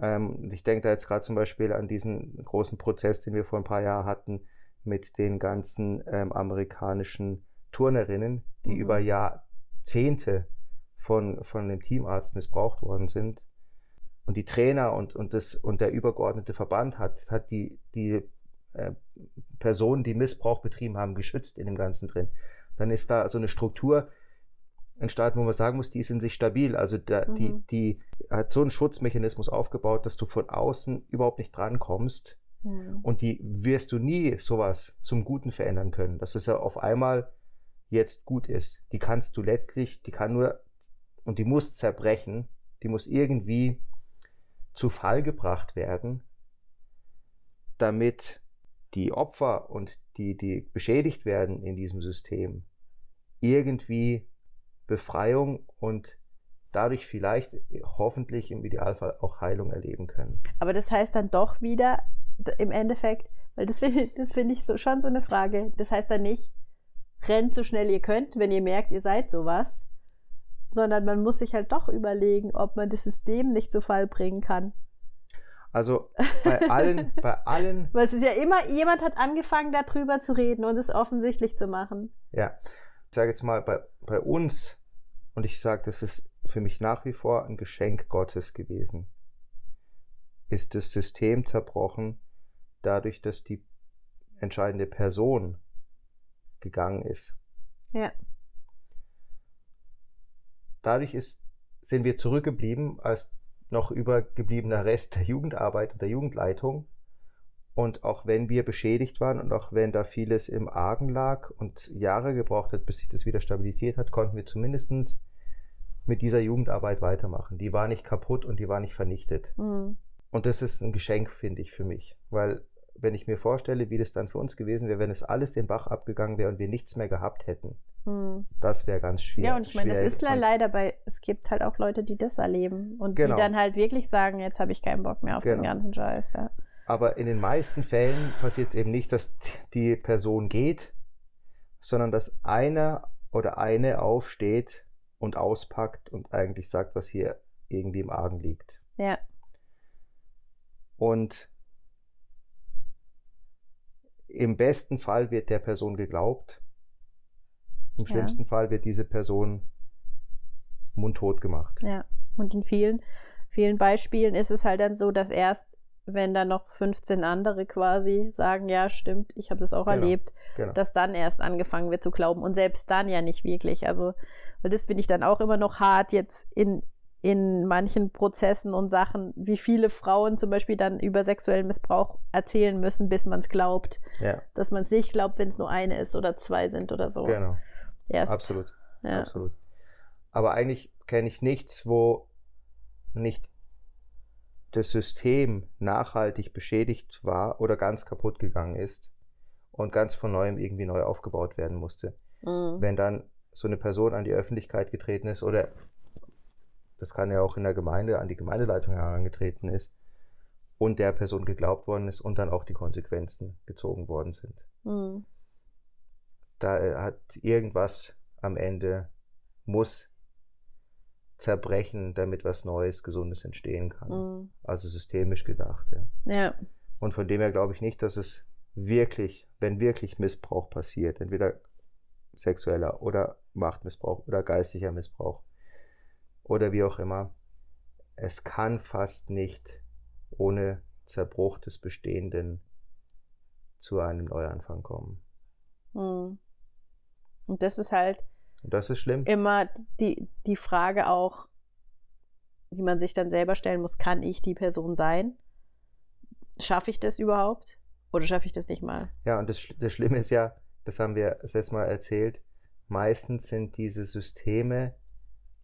Ähm, ich denke da jetzt gerade zum Beispiel an diesen großen Prozess, den wir vor ein paar Jahren hatten mit den ganzen ähm, amerikanischen Turnerinnen, die mhm. über Jahrzehnte von, von dem Teamarzt missbraucht worden sind. Und die Trainer und, und, das, und der übergeordnete Verband hat, hat die, die äh, Personen, die Missbrauch betrieben haben, geschützt in dem Ganzen drin. Dann ist da so eine Struktur, ein Staat, wo man sagen muss, die ist in sich stabil. Also da, mhm. die, die hat so einen Schutzmechanismus aufgebaut, dass du von außen überhaupt nicht drankommst. Mhm. Und die wirst du nie sowas zum Guten verändern können, dass es ja auf einmal jetzt gut ist. Die kannst du letztlich, die kann nur, und die muss zerbrechen, die muss irgendwie zu Fall gebracht werden, damit die Opfer und die, die beschädigt werden in diesem System, irgendwie Befreiung und dadurch vielleicht hoffentlich im Idealfall auch Heilung erleben können. Aber das heißt dann doch wieder im Endeffekt, weil das finde das find ich so, schon so eine Frage, das heißt dann nicht, rennt so schnell ihr könnt, wenn ihr merkt, ihr seid sowas, sondern man muss sich halt doch überlegen, ob man das System nicht zu Fall bringen kann. Also bei allen, bei allen. Weil es ist ja immer, jemand hat angefangen, darüber zu reden und es offensichtlich zu machen. Ja. Ich sage jetzt mal, bei, bei uns und ich sage, das ist für mich nach wie vor ein Geschenk Gottes gewesen. Ist das System zerbrochen, dadurch, dass die entscheidende Person gegangen ist. Ja. Dadurch ist, sind wir zurückgeblieben als noch übergebliebener Rest der Jugendarbeit und der Jugendleitung. Und auch wenn wir beschädigt waren und auch wenn da vieles im Argen lag und Jahre gebraucht hat, bis sich das wieder stabilisiert hat, konnten wir zumindest mit dieser Jugendarbeit weitermachen. Die war nicht kaputt und die war nicht vernichtet. Mhm. Und das ist ein Geschenk, finde ich, für mich. Weil, wenn ich mir vorstelle, wie das dann für uns gewesen wäre, wenn es alles den Bach abgegangen wäre und wir nichts mehr gehabt hätten, mhm. das wäre ganz schwierig. Ja, und ich meine, es ist leider bei, es gibt halt auch Leute, die das erleben und genau. die dann halt wirklich sagen, jetzt habe ich keinen Bock mehr auf genau. den ganzen Scheiß. Ja. Aber in den meisten Fällen passiert es eben nicht, dass die Person geht, sondern dass einer oder eine aufsteht und auspackt und eigentlich sagt, was hier irgendwie im Argen liegt. Ja. Und im besten Fall wird der Person geglaubt. Im ja. schlimmsten Fall wird diese Person mundtot gemacht. Ja. Und in vielen, vielen Beispielen ist es halt dann so, dass erst wenn dann noch 15 andere quasi sagen, ja, stimmt, ich habe das auch genau, erlebt, genau. dass dann erst angefangen wird zu glauben und selbst dann ja nicht wirklich. Also, weil das finde ich dann auch immer noch hart jetzt in, in manchen Prozessen und Sachen, wie viele Frauen zum Beispiel dann über sexuellen Missbrauch erzählen müssen, bis man es glaubt. Ja. Dass man es nicht glaubt, wenn es nur eine ist oder zwei sind oder so. Genau. Erst. Absolut. Ja. Absolut. Aber eigentlich kenne ich nichts, wo nicht das System nachhaltig beschädigt war oder ganz kaputt gegangen ist und ganz von neuem irgendwie neu aufgebaut werden musste. Mhm. Wenn dann so eine Person an die Öffentlichkeit getreten ist oder das kann ja auch in der Gemeinde an die Gemeindeleitung herangetreten ist und der Person geglaubt worden ist und dann auch die Konsequenzen gezogen worden sind. Mhm. Da äh, hat irgendwas am Ende muss zerbrechen, damit was Neues, Gesundes entstehen kann. Mhm. Also systemisch gedacht. Ja. ja. Und von dem her glaube ich nicht, dass es wirklich, wenn wirklich Missbrauch passiert, entweder sexueller oder Machtmissbrauch oder geistlicher Missbrauch oder wie auch immer, es kann fast nicht ohne Zerbruch des Bestehenden zu einem Neuanfang kommen. Mhm. Und das ist halt das ist schlimm. Immer die, die Frage auch, die man sich dann selber stellen muss, kann ich die Person sein? Schaffe ich das überhaupt? Oder schaffe ich das nicht mal? Ja, und das, das Schlimme ist ja, das haben wir das letzte Mal erzählt, meistens sind diese Systeme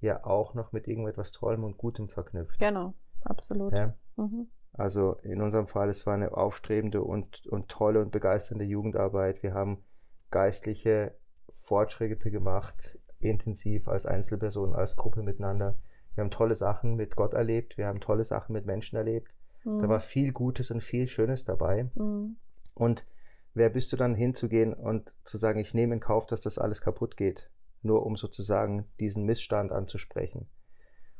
ja auch noch mit irgendetwas Tollem und Gutem verknüpft. Genau, absolut. Ja? Mhm. Also in unserem Fall, es war eine aufstrebende und, und tolle und begeisternde Jugendarbeit. Wir haben geistliche Fortschritte gemacht, intensiv als Einzelperson, als Gruppe miteinander. Wir haben tolle Sachen mit Gott erlebt, wir haben tolle Sachen mit Menschen erlebt. Mhm. Da war viel Gutes und viel Schönes dabei. Mhm. Und wer bist du dann hinzugehen und zu sagen, ich nehme in Kauf, dass das alles kaputt geht, nur um sozusagen diesen Missstand anzusprechen?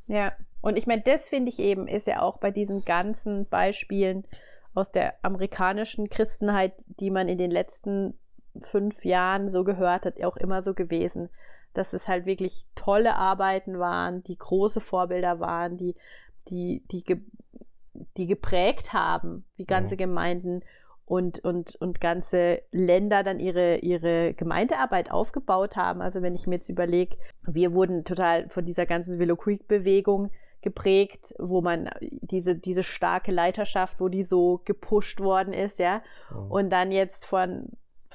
Ja, und ich meine, das finde ich eben, ist ja auch bei diesen ganzen Beispielen aus der amerikanischen Christenheit, die man in den letzten fünf Jahren so gehört hat, auch immer so gewesen, dass es halt wirklich tolle Arbeiten waren, die große Vorbilder waren, die, die, die, ge, die geprägt haben, wie ganze mhm. Gemeinden und, und, und ganze Länder dann ihre, ihre Gemeindearbeit aufgebaut haben. Also wenn ich mir jetzt überlege, wir wurden total von dieser ganzen Willow Creek Bewegung geprägt, wo man diese, diese starke Leiterschaft, wo die so gepusht worden ist, ja. Mhm. Und dann jetzt von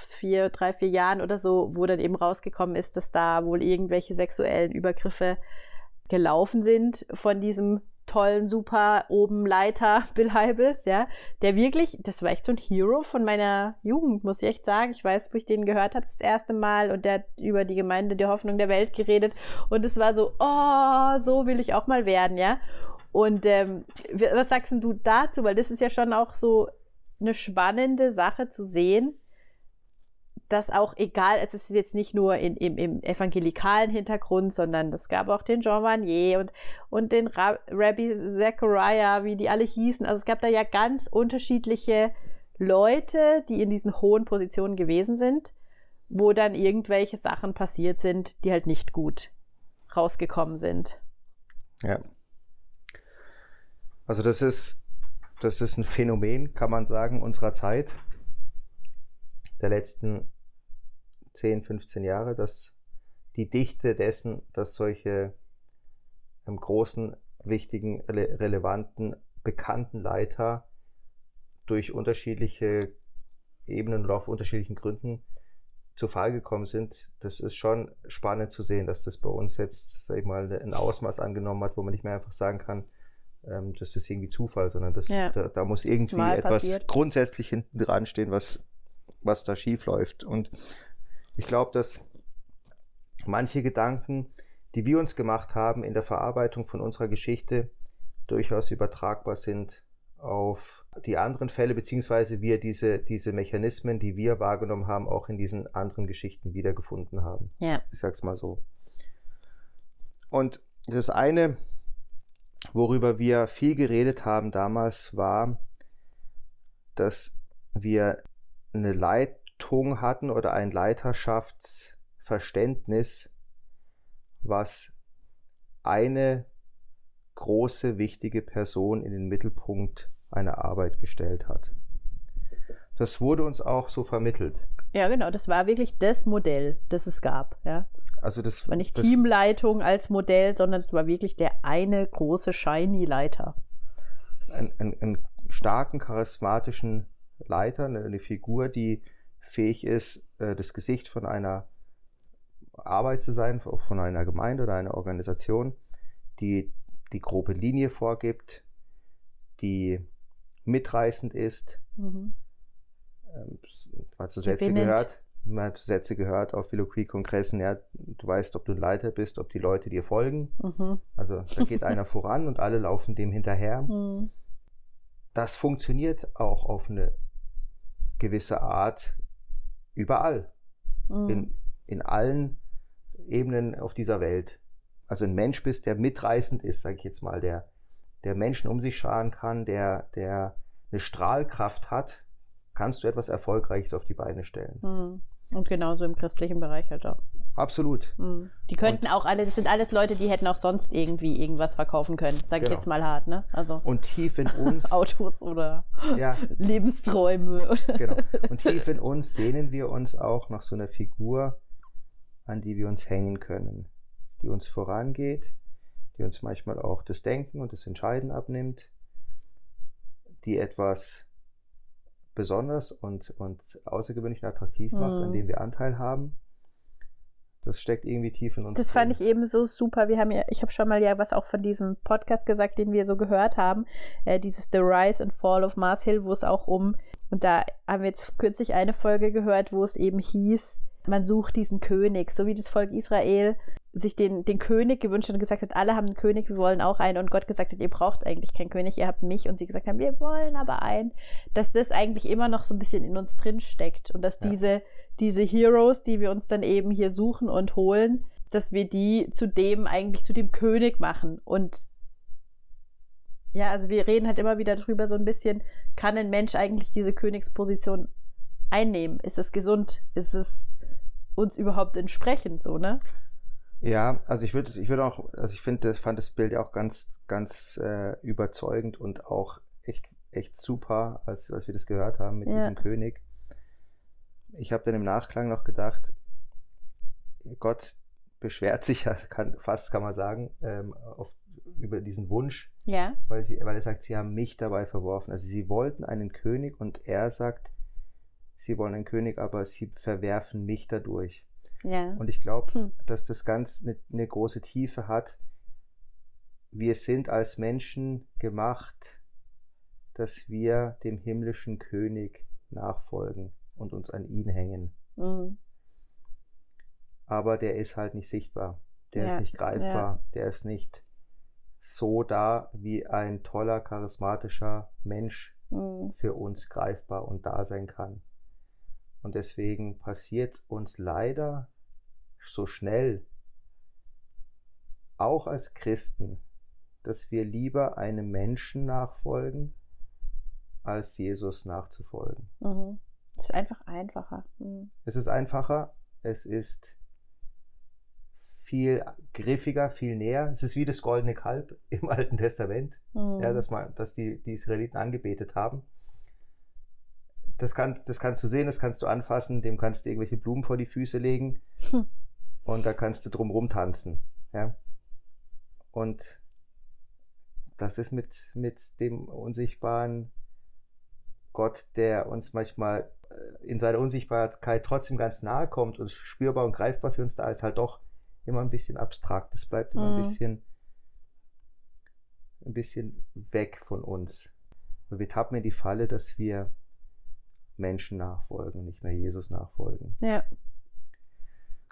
vier, drei, vier Jahren oder so, wo dann eben rausgekommen ist, dass da wohl irgendwelche sexuellen Übergriffe gelaufen sind von diesem tollen, super oben Leiter Bill Heibels, ja, der wirklich, das war echt so ein Hero von meiner Jugend, muss ich echt sagen. Ich weiß, wo ich den gehört habe das erste Mal und der hat über die Gemeinde der Hoffnung der Welt geredet und es war so, oh, so will ich auch mal werden, ja. Und ähm, was sagst du dazu? Weil das ist ja schon auch so eine spannende Sache zu sehen, dass auch egal, es ist jetzt nicht nur in, im, im evangelikalen Hintergrund, sondern es gab auch den Jean Vanier und, und den Ra Rabbi Zechariah, wie die alle hießen. Also es gab da ja ganz unterschiedliche Leute, die in diesen hohen Positionen gewesen sind, wo dann irgendwelche Sachen passiert sind, die halt nicht gut rausgekommen sind. Ja. Also das ist, das ist ein Phänomen, kann man sagen, unserer Zeit der letzten 10, 15 Jahre, dass die Dichte dessen, dass solche ähm, großen, wichtigen, rele relevanten, bekannten Leiter durch unterschiedliche Ebenen oder auf unterschiedlichen Gründen zu Fall gekommen sind, das ist schon spannend zu sehen, dass das bei uns jetzt, sag ich mal, ein Ausmaß angenommen hat, wo man nicht mehr einfach sagen kann, ähm, das ist irgendwie Zufall, sondern das, ja. da, da, muss irgendwie etwas passiert. grundsätzlich hinten dran stehen, was, was da schief läuft. Und ich glaube, dass manche Gedanken, die wir uns gemacht haben in der Verarbeitung von unserer Geschichte, durchaus übertragbar sind auf die anderen Fälle, beziehungsweise wir diese, diese Mechanismen, die wir wahrgenommen haben, auch in diesen anderen Geschichten wiedergefunden haben. Ja. Ich sag's mal so. Und das eine, worüber wir viel geredet haben damals, war, dass wir eine Leit Leitung hatten oder ein Leiterschaftsverständnis, was eine große, wichtige Person in den Mittelpunkt einer Arbeit gestellt hat. Das wurde uns auch so vermittelt. Ja, genau, das war wirklich das Modell, das es gab, ja. Also das war nicht das, Teamleitung als Modell, sondern es war wirklich der eine große shiny Leiter. Einen, einen starken, charismatischen Leiter, eine, eine Figur, die fähig ist, äh, das Gesicht von einer Arbeit zu sein, von einer Gemeinde oder einer Organisation, die die grobe Linie vorgibt, die mitreißend ist, mhm. ähm, mal zu Sätze gehört, man hat Sätze gehört auf Veloquie-Kongressen, ja, du weißt, ob du ein Leiter bist, ob die Leute dir folgen. Mhm. Also da geht einer voran und alle laufen dem hinterher. Mhm. Das funktioniert auch auf eine gewisse Art überall, Mhm. in, in allen Ebenen auf dieser Welt. Also ein Mensch bist, der mitreißend ist, sage ich jetzt mal, der, der Menschen um sich scharen kann, der, der eine Strahlkraft hat, kannst du etwas Erfolgreiches auf die Beine stellen. Mhm. Und genauso im christlichen Bereich halt auch. Absolut. Mhm. Die könnten auch alle, das sind alles Leute, die hätten auch sonst irgendwie irgendwas verkaufen können, sage ich Genau. jetzt mal hart, ne? Also Und tief in uns, Autos oder ja, Lebensträume. Oder genau. Und tief in uns sehnen wir uns auch nach so einer Figur, an die wir uns hängen können, die uns vorangeht, die uns manchmal auch das Denken und das Entscheiden abnimmt, die etwas besonders und, und außergewöhnlich und attraktiv macht, Mhm. an dem wir Anteil haben. Das steckt irgendwie tief in uns. Das fand drin. ich eben so super. Wir haben ja, ich habe schon mal ja was auch von diesem Podcast gesagt, den wir so gehört haben, äh, dieses The Rise and Fall of Mars Hill, wo es auch um, und da haben wir jetzt kürzlich eine Folge gehört, wo es eben hieß, man sucht diesen König, so wie das Volk Israel sich den, den König gewünscht hat und gesagt hat, alle haben einen König, wir wollen auch einen und Gott gesagt hat, ihr braucht eigentlich keinen König, ihr habt mich und sie gesagt haben, wir wollen aber einen, dass das eigentlich immer noch so ein bisschen in uns drin steckt und dass Ja. diese, diese Heroes, die wir uns dann eben hier suchen und holen, dass wir die zu dem eigentlich zu dem König machen und ja, also wir reden halt immer wieder drüber so ein bisschen, kann ein Mensch eigentlich diese Königsposition einnehmen? Ist es gesund? Ist es uns überhaupt entsprechend so, ne? Ja, also ich würde, ich würde auch, also ich finde, fand das Bild ja auch ganz, ganz äh, überzeugend und auch echt, echt super, als, als wir das gehört haben mit Ja. diesem König. Ich habe dann im Nachklang noch gedacht, Gott beschwert sich ja, kann, fast kann man sagen, ähm, auf, über diesen Wunsch, Ja. weil, sie, weil er sagt, sie haben mich dabei verworfen. Also sie wollten einen König und er sagt, sie wollen einen König, aber sie verwerfen mich dadurch. Ja. Und ich glaube, Hm. dass das ganz eine, eine große Tiefe hat. Wir sind als Menschen gemacht, dass wir dem himmlischen König nachfolgen und uns an ihn hängen. Mhm. Aber der ist halt nicht sichtbar. Der Ja, ist nicht greifbar. Der ist nicht so da, wie ein toller, charismatischer Mensch Mhm. für uns greifbar und da sein kann. Und deswegen passiert es uns leider so schnell, auch als Christen, dass wir lieber einem Menschen nachfolgen, als Jesus nachzufolgen. Mhm. Das ist einfach einfacher. Mhm. Es ist einfacher, es ist viel griffiger, viel näher. Es ist wie das goldene Kalb im Alten Testament. Mhm. ja, dass, man, dass die, die Israeliten angebetet haben. Das, kann, das kannst du sehen, das kannst du anfassen, dem kannst du irgendwelche Blumen vor die Füße legen Hm. und da kannst du drumrum tanzen. Ja? Und das ist mit, mit dem unsichtbaren Gott, der uns manchmal äh, in seiner Unsichtbarkeit trotzdem ganz nahe kommt und spürbar und greifbar für uns da ist, halt doch immer ein bisschen abstrakt. Es bleibt immer ein Mhm. bisschen ein bisschen weg von uns. Und wir tappen in die Falle, dass wir Menschen nachfolgen, nicht mehr Jesus nachfolgen. Ja.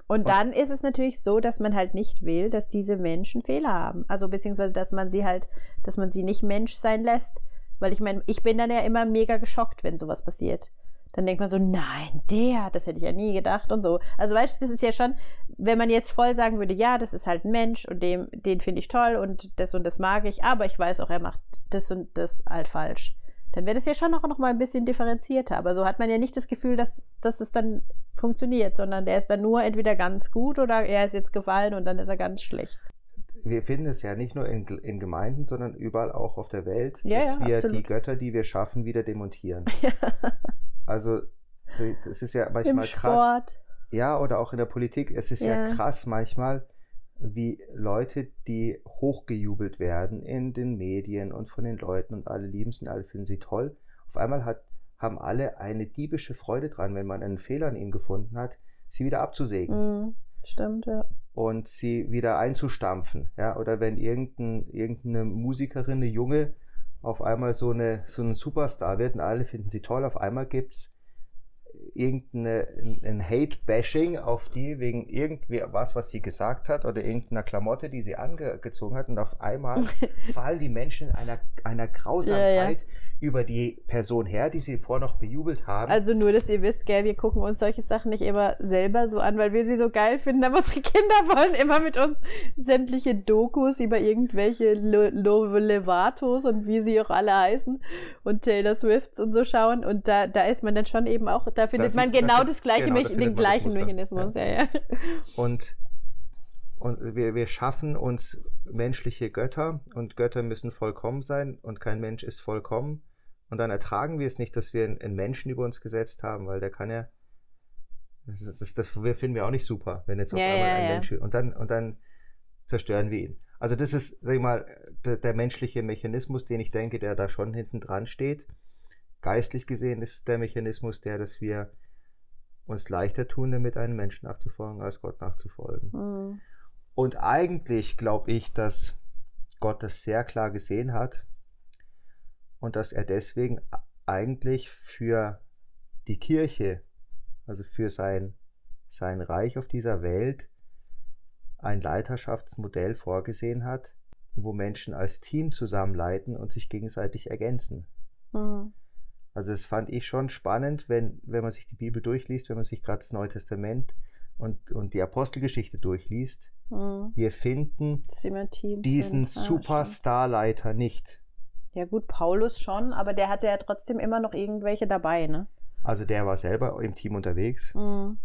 Und Und- dann ist es natürlich so, dass man halt nicht will, dass diese Menschen Fehler haben. Also beziehungsweise, dass man sie halt, dass man sie nicht Mensch sein lässt. Weil ich meine, ich bin dann ja immer mega geschockt, wenn sowas passiert. Dann denkt man so, nein, der, das hätte ich ja nie gedacht und so. Also weißt du, das ist ja schon, wenn man jetzt voll sagen würde, ja, das ist halt ein Mensch und dem, den finde ich toll und das und das mag ich, aber ich weiß auch, er macht das und das halt falsch. Dann wäre das ja schon noch, noch mal ein bisschen differenzierter. Aber so hat man ja nicht das Gefühl, dass, dass es dann funktioniert, sondern der ist dann nur entweder ganz gut oder er ist jetzt gefallen und dann ist er ganz schlecht. Wir finden es ja nicht nur in, in Gemeinden, sondern überall auch auf der Welt, Ja, dass ja, wir absolut. die Götter, die wir schaffen, wieder demontieren. Also das ist ja Im manchmal krass. Sport. Ja, oder auch in der Politik. Es ist ja, Ja. krass manchmal, wie Leute, die hochgejubelt werden in den Medien und von den Leuten und alle lieben sie und alle finden sie toll. Auf einmal hat, haben alle eine diebische Freude dran, wenn man einen Fehler an ihnen gefunden hat, sie wieder abzusägen Mhm. Stimmt, ja. und sie wieder einzustampfen. Ja? Oder wenn irgendein, irgendeine Musikerin, eine Junge, auf einmal so, eine, so ein Superstar wird und alle finden sie toll, auf einmal gibt es irgendein Hate-Bashing auf die wegen irgendwie was, was sie gesagt hat oder irgendeiner Klamotte, die sie angezogen hat und auf einmal fallen die Menschen einer, einer Grausamkeit ja, ja. über die Person her, die sie vorher noch bejubelt haben. Also nur, dass ihr wisst, gell, wir gucken uns solche Sachen nicht immer selber so an, weil wir sie so geil finden, aber unsere Kinder wollen immer mit uns sämtliche Dokus über irgendwelche Levatos und wie sie auch alle heißen und Taylor Swifts und so schauen und da, da ist man dann schon eben auch, da findet man genau das, das gleiche, genau, den gleichen Mechanismus, ja. ja, ja. Und, und wir, wir schaffen uns menschliche Götter und Götter müssen vollkommen sein und kein Mensch ist vollkommen. Und dann ertragen wir es nicht, dass wir einen Menschen über uns gesetzt haben, weil der kann ja, das, das, das finden wir auch nicht super, wenn jetzt auf einmal ein Mensch, und dann, und dann zerstören wir ihn. Also das ist, sag ich mal, der, der menschliche Mechanismus, den ich denke, der da schon hinten dran steht geistlich gesehen ist der Mechanismus der, dass wir uns leichter tun, damit einem Menschen nachzufolgen, als Gott nachzufolgen. Mhm. Und eigentlich glaube ich, dass Gott das sehr klar gesehen hat und dass er deswegen eigentlich für die Kirche, also für sein, sein Reich auf dieser Welt, ein Leiterschaftsmodell vorgesehen hat, wo Menschen als Team zusammenleiten und sich gegenseitig ergänzen. Mhm. Also das fand ich schon spannend, wenn, wenn man sich die Bibel durchliest, wenn man sich gerade das Neue Testament und, und die Apostelgeschichte durchliest. Mhm. Wir finden diesen Superstarleiter nicht. Ja gut, Paulus schon, aber der hatte ja trotzdem immer noch irgendwelche dabei, ne? Also der war selber im Team unterwegs. Mhm.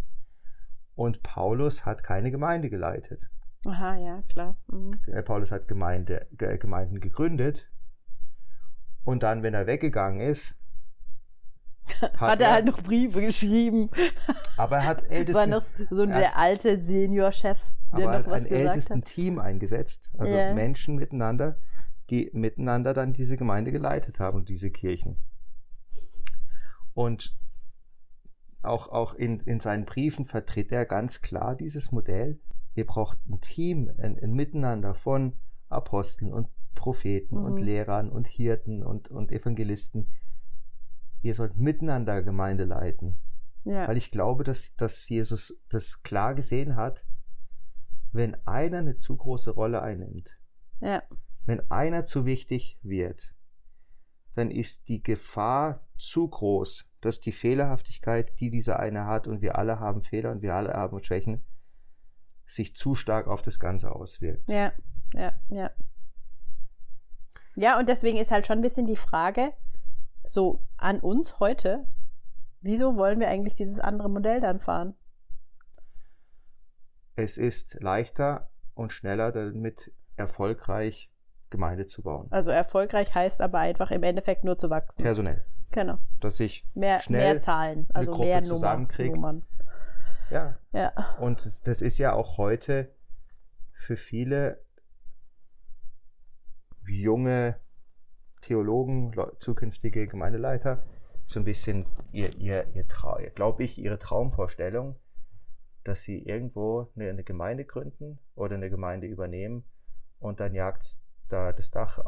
Und Paulus hat keine Gemeinde geleitet. Aha, ja, klar. Mhm. Äh, Paulus hat Gemeinde, Gemeinden gegründet. Und dann, wenn er weggegangen ist, hat, hat er, er, halt noch Briefe geschrieben. Aber er hat ältesten, war noch so der alte Seniorchef, der aber noch was ein gesagt ältesten hat. Team eingesetzt, also yeah. Menschen miteinander, die miteinander dann diese Gemeinde geleitet haben diese Kirchen. Und auch, auch in, in seinen Briefen vertritt er ganz klar dieses Modell. Ihr braucht ein Team, ein, ein Miteinander von Aposteln und Propheten mhm. und Lehrern und Hirten und, und Evangelisten, ihr sollt miteinander Gemeinde leiten. Ja. Weil ich glaube, dass, dass Jesus das klar gesehen hat, wenn einer eine zu große Rolle einnimmt, ja. wenn einer zu wichtig wird, dann ist die Gefahr zu groß, dass die Fehlerhaftigkeit, die dieser eine hat, und wir alle haben Fehler und wir alle haben Schwächen, sich zu stark auf das Ganze auswirkt. Ja, ja, ja. Ja, und deswegen ist halt schon ein bisschen die Frage, so an uns heute, wieso wollen wir eigentlich dieses andere Modell dann fahren? Es ist leichter und schneller, damit erfolgreich Gemeinde zu bauen. Also erfolgreich heißt aber einfach im Endeffekt nur zu wachsen. Personell. Genau. Dass ich mehr, schnell mehr Zahlen, also mehr Nummer, Nummern. Ja. ja. Und das, das ist ja auch heute für viele junge Theologen, zukünftige Gemeindeleiter, so ein bisschen ihr, ihr, ihr glaube ich, ihre Traumvorstellung, dass sie irgendwo eine, eine, Gemeinde gründen oder eine Gemeinde übernehmen und dann jagt da das Dach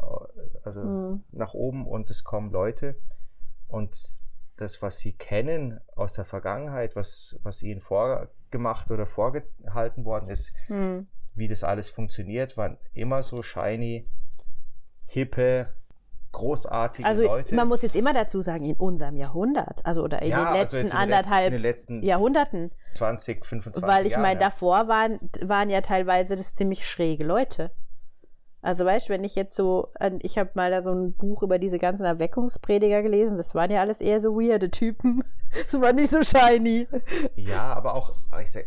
also mhm. nach oben und es kommen Leute und das, was sie kennen aus der Vergangenheit, was, was ihnen vorgemacht oder vorgehalten worden ist, mhm. wie das alles funktioniert, waren immer so shiny, hippe, großartige also, Leute. Man muss jetzt immer dazu sagen, in unserem Jahrhundert, also oder in ja, den letzten also in anderthalb den letzten Jahrhunderten. 20, 25 Weil ich meine, davor waren, waren ja teilweise das ziemlich schräge Leute. Also weißt du, wenn ich jetzt so, ich habe mal da so ein Buch über diese ganzen Erweckungsprediger gelesen, das waren ja alles eher so weirde Typen. Das war nicht so shiny. Ja, aber auch,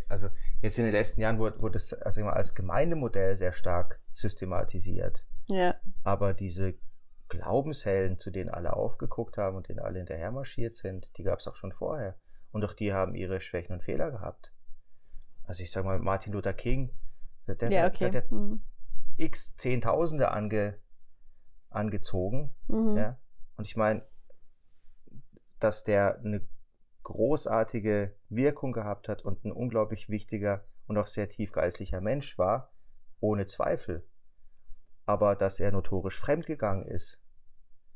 also jetzt in den letzten Jahren wurde, wurde es also als Gemeindemodell sehr stark systematisiert. Ja. Aber diese Glaubenshelden, zu denen alle aufgeguckt haben und denen alle hinterher marschiert sind, die gab es auch schon vorher. Und auch die haben ihre Schwächen und Fehler gehabt. Also ich sag mal, Martin Luther King, der, der, ja, okay. der, der mhm. x Zehntausende ange, angezogen. Mhm. Ja? Und ich meine, dass der eine großartige Wirkung gehabt hat und ein unglaublich wichtiger und auch sehr tief geistlicher Mensch war, ohne Zweifel aber dass er notorisch fremdgegangen ist,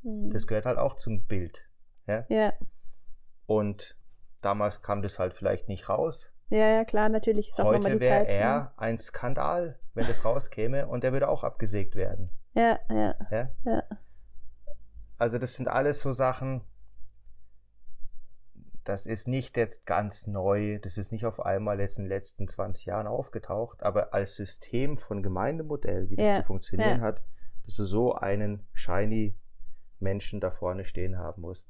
mhm. das gehört halt auch zum Bild. Ja. ja. Und damals kam das halt vielleicht nicht raus. Ja, ja, klar, natürlich. Ist auch nochmal Heute wäre Zeit. ne? er ein Skandal, wenn das rauskäme und er würde auch abgesägt werden. Ja, ja, Ja? ja. Also das sind alles so Sachen, das ist nicht jetzt ganz neu, das ist nicht auf einmal jetzt in den letzten 20 Jahren aufgetaucht, aber als System von Gemeindemodell, wie das Ja, zu funktionieren ja. hat, dass du so einen shiny Menschen da vorne stehen haben musst,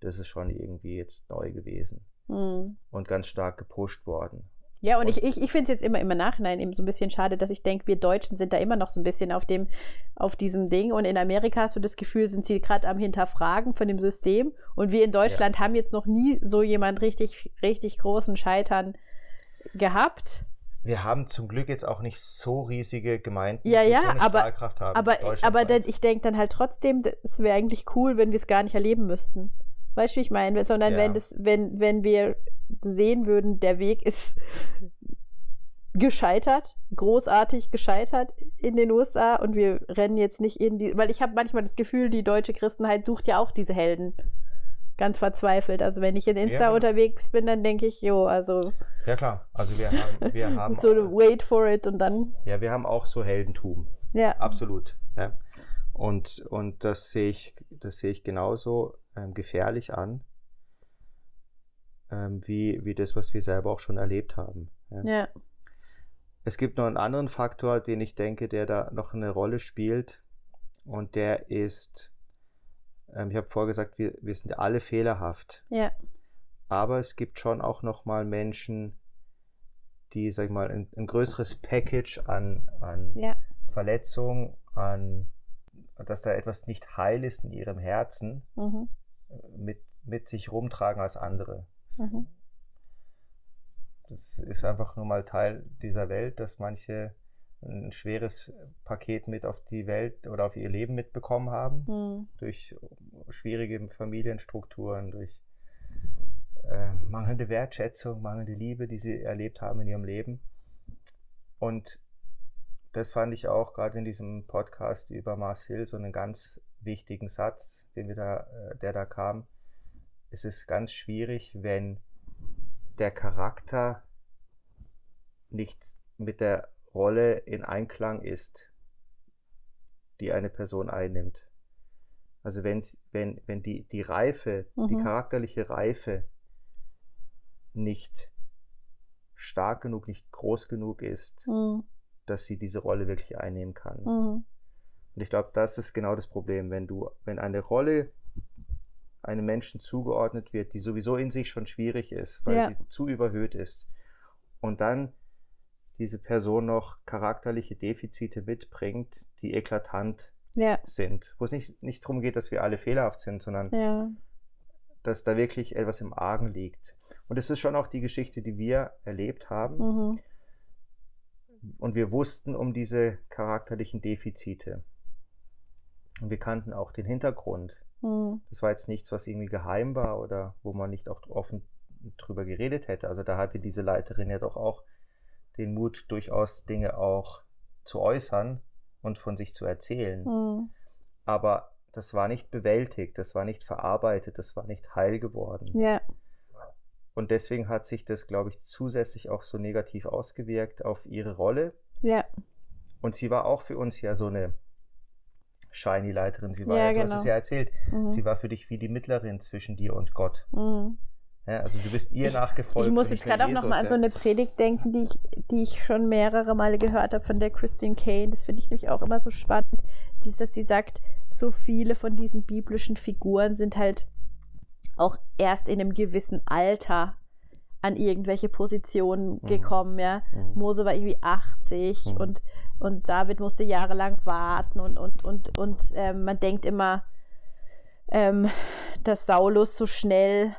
das ist schon irgendwie jetzt neu gewesen Hm. und ganz stark gepusht worden. Ja, und, Und- ich, ich, ich finde es jetzt immer im Nachhinein eben so ein bisschen schade, dass ich denke, wir Deutschen sind da immer noch so ein bisschen auf dem, auf diesem Ding. Und in Amerika hast du das Gefühl, sind sie gerade am Hinterfragen von dem System. Und wir in Deutschland haben jetzt noch nie so jemand richtig, richtig großen Scheitern gehabt. Wir haben zum Glück jetzt auch nicht so riesige Gemeinden, Ja, die ja, so eine aber- Strahlkraft haben. Aber, aber dann, ich denke dann halt trotzdem, es wäre eigentlich cool, wenn wir es gar nicht erleben müssten. Weißt du, wie ich meine? Sondern Ja. wenn, das, wenn, wenn wir sehen würden, der Weg ist gescheitert, großartig gescheitert in den USA und wir rennen jetzt nicht in die, weil ich habe manchmal das Gefühl, die deutsche Christenheit sucht ja auch diese Helden. Ganz verzweifelt. Also wenn ich in Insta Ja. unterwegs bin, dann denke ich, jo, also Ja klar, also wir haben, wir haben, so wait for it und dann, ja, wir haben auch so Heldentum. ja. Absolut. Ja. Und, und das sehe ich, das sehe ich genauso ähm, gefährlich an, ähm, wie, wie das, was wir selber auch schon erlebt haben. Ja. Ja. Es gibt noch einen anderen Faktor, den ich denke, der da noch eine Rolle spielt. Und der ist, ähm, ich habe vorher gesagt, wir, wir sind alle fehlerhaft. Ja. Aber es gibt schon auch noch mal Menschen, die, sag ich mal, ein, ein größeres Package an, an Ja. Verletzung, an dass da etwas nicht heil ist in ihrem Herzen, Mhm. Mit, mit sich rumtragen als andere. Mhm. Das ist einfach nur mal Teil dieser Welt, dass manche ein schweres Paket mit auf die Welt oder auf ihr Leben mitbekommen haben, Mhm. durch schwierige Familienstrukturen, durch äh, mangelnde Wertschätzung, mangelnde Liebe, die sie erlebt haben in ihrem Leben. Und das fand ich auch gerade in diesem Podcast über Mars Hill so einen ganz wichtigen Satz, den wir da, äh, der da kam. Es ist ganz schwierig, wenn der Charakter nicht mit der Rolle in Einklang ist, die eine Person einnimmt. Also wenn's, wenn, wenn die, die Reife, die Mhm. charakterliche Reife nicht stark genug, nicht groß genug ist, Mhm. dass sie diese Rolle wirklich einnehmen kann. Mhm. Und ich glaube, das ist genau das Problem, wenn du, wenn eine Rolle einem Menschen zugeordnet wird, die sowieso in sich schon schwierig ist, weil Ja. sie zu überhöht ist, und dann diese Person noch charakterliche Defizite mitbringt, die eklatant Ja. sind, wo es nicht, nicht darum geht, dass wir alle fehlerhaft sind, sondern Ja. dass da wirklich etwas im Argen liegt. Und es ist schon auch die Geschichte, die wir erlebt haben. Mhm. Und wir wussten um diese charakterlichen Defizite. Und wir kannten auch den Hintergrund. Mhm. Das war jetzt nichts, was irgendwie geheim war oder wo man nicht auch offen drüber geredet hätte. Also da hatte diese Leiterin ja doch auch den Mut, durchaus Dinge auch zu äußern und von sich zu erzählen. Mhm. Aber das war nicht bewältigt, das war nicht verarbeitet, das war nicht heil geworden. Ja. Und deswegen hat sich das, glaube ich, zusätzlich auch so negativ ausgewirkt auf ihre Rolle. Ja. Und sie war auch für uns ja so eine shiny Leiterin. Sie war Ja, ja, du hast genau. es ja erzählt, Mhm. sie war für dich wie die Mittlerin zwischen dir und Gott. Mhm. Ja, also du bist ihr nachgefolgt. Ich muss jetzt gerade auch noch Jesus, mal an so eine Predigt denken, die ich, die ich schon mehrere Male gehört habe von der Christine Kane. Das finde ich nämlich auch immer so spannend, dass sie sagt, so viele von diesen biblischen Figuren sind halt auch erst in einem gewissen Alter an irgendwelche Positionen Mhm. gekommen, ja. Mhm. Mose war irgendwie 80 Mhm. und, und David musste jahrelang warten und, und, und, und ähm, man denkt immer, ähm, dass Saulus so schnell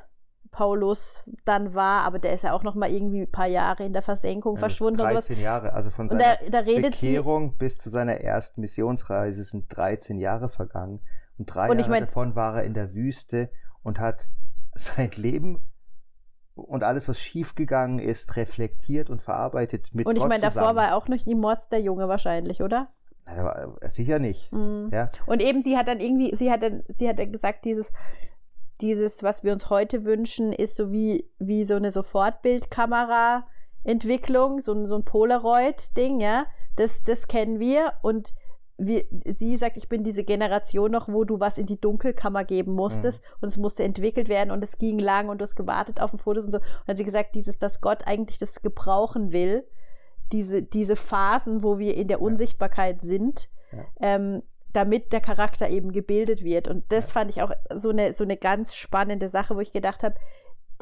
Paulus dann war, aber der ist ja auch noch mal irgendwie ein paar Jahre in der Versenkung Ja, verschwunden und sowas. 13 Jahre, also von Und seiner da, da redet sie, Bekehrung bis zu seiner ersten Missionsreise sind 13 Jahre vergangen. Und drei Und ich Jahre mein- davon war er in der Wüste und hat sein Leben und alles, was schiefgegangen ist, reflektiert und verarbeitet mit und ich Gott meine, davor zusammen. war auch noch nie Mords der Junge wahrscheinlich, oder? Nein, sicher nicht. Mhm. Ja? Und eben, sie hat dann irgendwie, sie hat dann, sie hat dann gesagt, dieses, dieses, was wir uns heute wünschen, ist so wie, wie so eine Sofortbildkamera-Entwicklung, so, so ein Polaroid-Ding, ja. Das, das kennen wir und wir, sie sagt, ich bin diese Generation noch, wo du was in die Dunkelkammer geben musstest mhm. und es musste entwickelt werden und es ging lang und du hast gewartet auf ein Fotos und so. Und dann hat sie gesagt, dieses, dass Gott eigentlich das gebrauchen will, diese, diese Phasen, wo wir in der Unsichtbarkeit sind, ja. ähm, damit der Charakter eben gebildet wird. Und das ja. fand ich auch so eine, so eine ganz spannende Sache, wo ich gedacht habe,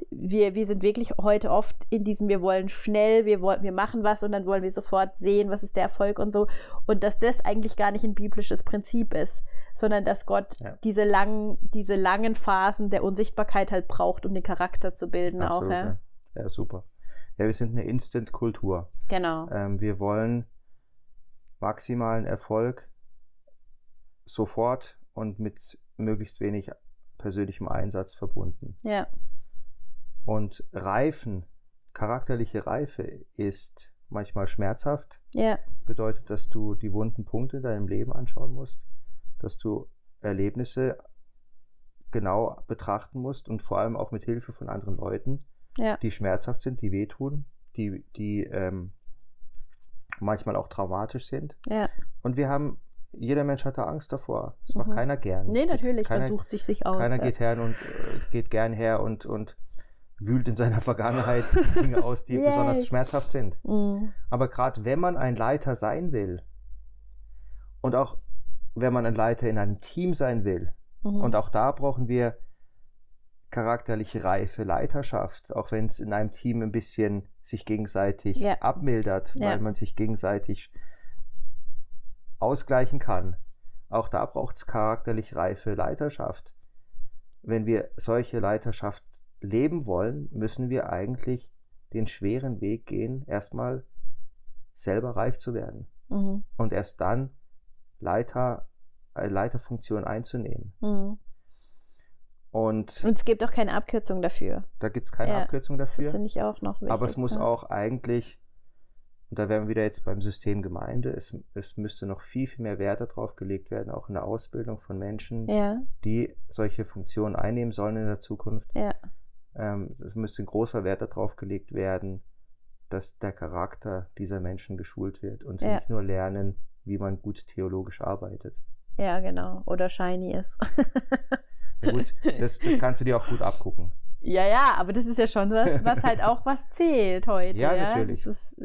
wir, wir sind wirklich heute oft in diesem, wir wollen schnell, wir, wollen, wir machen was und dann wollen wir sofort sehen, was ist der Erfolg und so. Und dass das eigentlich gar nicht ein biblisches Prinzip ist, sondern dass Gott ja. diese, langen, diese langen Phasen der Unsichtbarkeit halt braucht, um den Charakter zu bilden Absolut, auch. Ja. ja, super. Ja, wir sind eine Instant-Kultur. Genau. Ähm, wir wollen maximalen Erfolg sofort und mit möglichst wenig persönlichem Einsatz verbunden. Ja. Und Reifen, charakterliche Reife ist manchmal schmerzhaft. Ja. Bedeutet, dass du die wunden Punkte in deinem Leben anschauen musst, dass du Erlebnisse genau betrachten musst und vor allem auch mit Hilfe von anderen Leuten, ja. die schmerzhaft sind, die wehtun, die, die ähm, manchmal auch traumatisch sind. Ja. Und wir haben jeder Mensch hat da Angst davor. Das mhm. macht keiner gern. Nee, natürlich, keiner, man sucht sich sich aus. Keiner ja. geht her und äh, geht gern her und, und wühlt in seiner Vergangenheit Dinge aus, die besonders schmerzhaft sind. Mhm. Aber gerade wenn man ein Leiter sein will und auch wenn man ein Leiter in einem Team sein will, mhm. und auch da brauchen wir charakterliche Reife, Leiterschaft, auch wenn es in einem Team ein bisschen sich gegenseitig ja. abmildert, ja. weil man sich gegenseitig ausgleichen kann. Auch da braucht es charakterlich reife Leiterschaft. Wenn wir solche Leiterschaft leben wollen, müssen wir eigentlich den schweren Weg gehen, erstmal selber reif zu werden. Mhm. Und erst dann Leiter, eine Leiterfunktion einzunehmen. Mhm. Und, Und, es gibt auch keine Abkürzung dafür. Da gibt es keine ja, Abkürzung dafür. Das finde ich auch noch wichtig. Aber es muss ja. auch eigentlich und da wären wir wieder jetzt beim System Gemeinde. Es, es müsste noch viel, viel mehr Wert darauf gelegt werden, auch in der Ausbildung von Menschen, ja. die solche Funktionen einnehmen sollen in der Zukunft. Ähm, es müsste ein großer Wert darauf gelegt werden, dass der Charakter dieser Menschen geschult wird und sie ja. nicht nur lernen, wie man gut theologisch arbeitet. Ja, genau. Oder shiny ist. ja, gut, das, das kannst du dir auch gut abgucken. Ja, ja, aber das ist ja schon was, was halt auch was zählt heute. Ja, ja? natürlich. Das ist,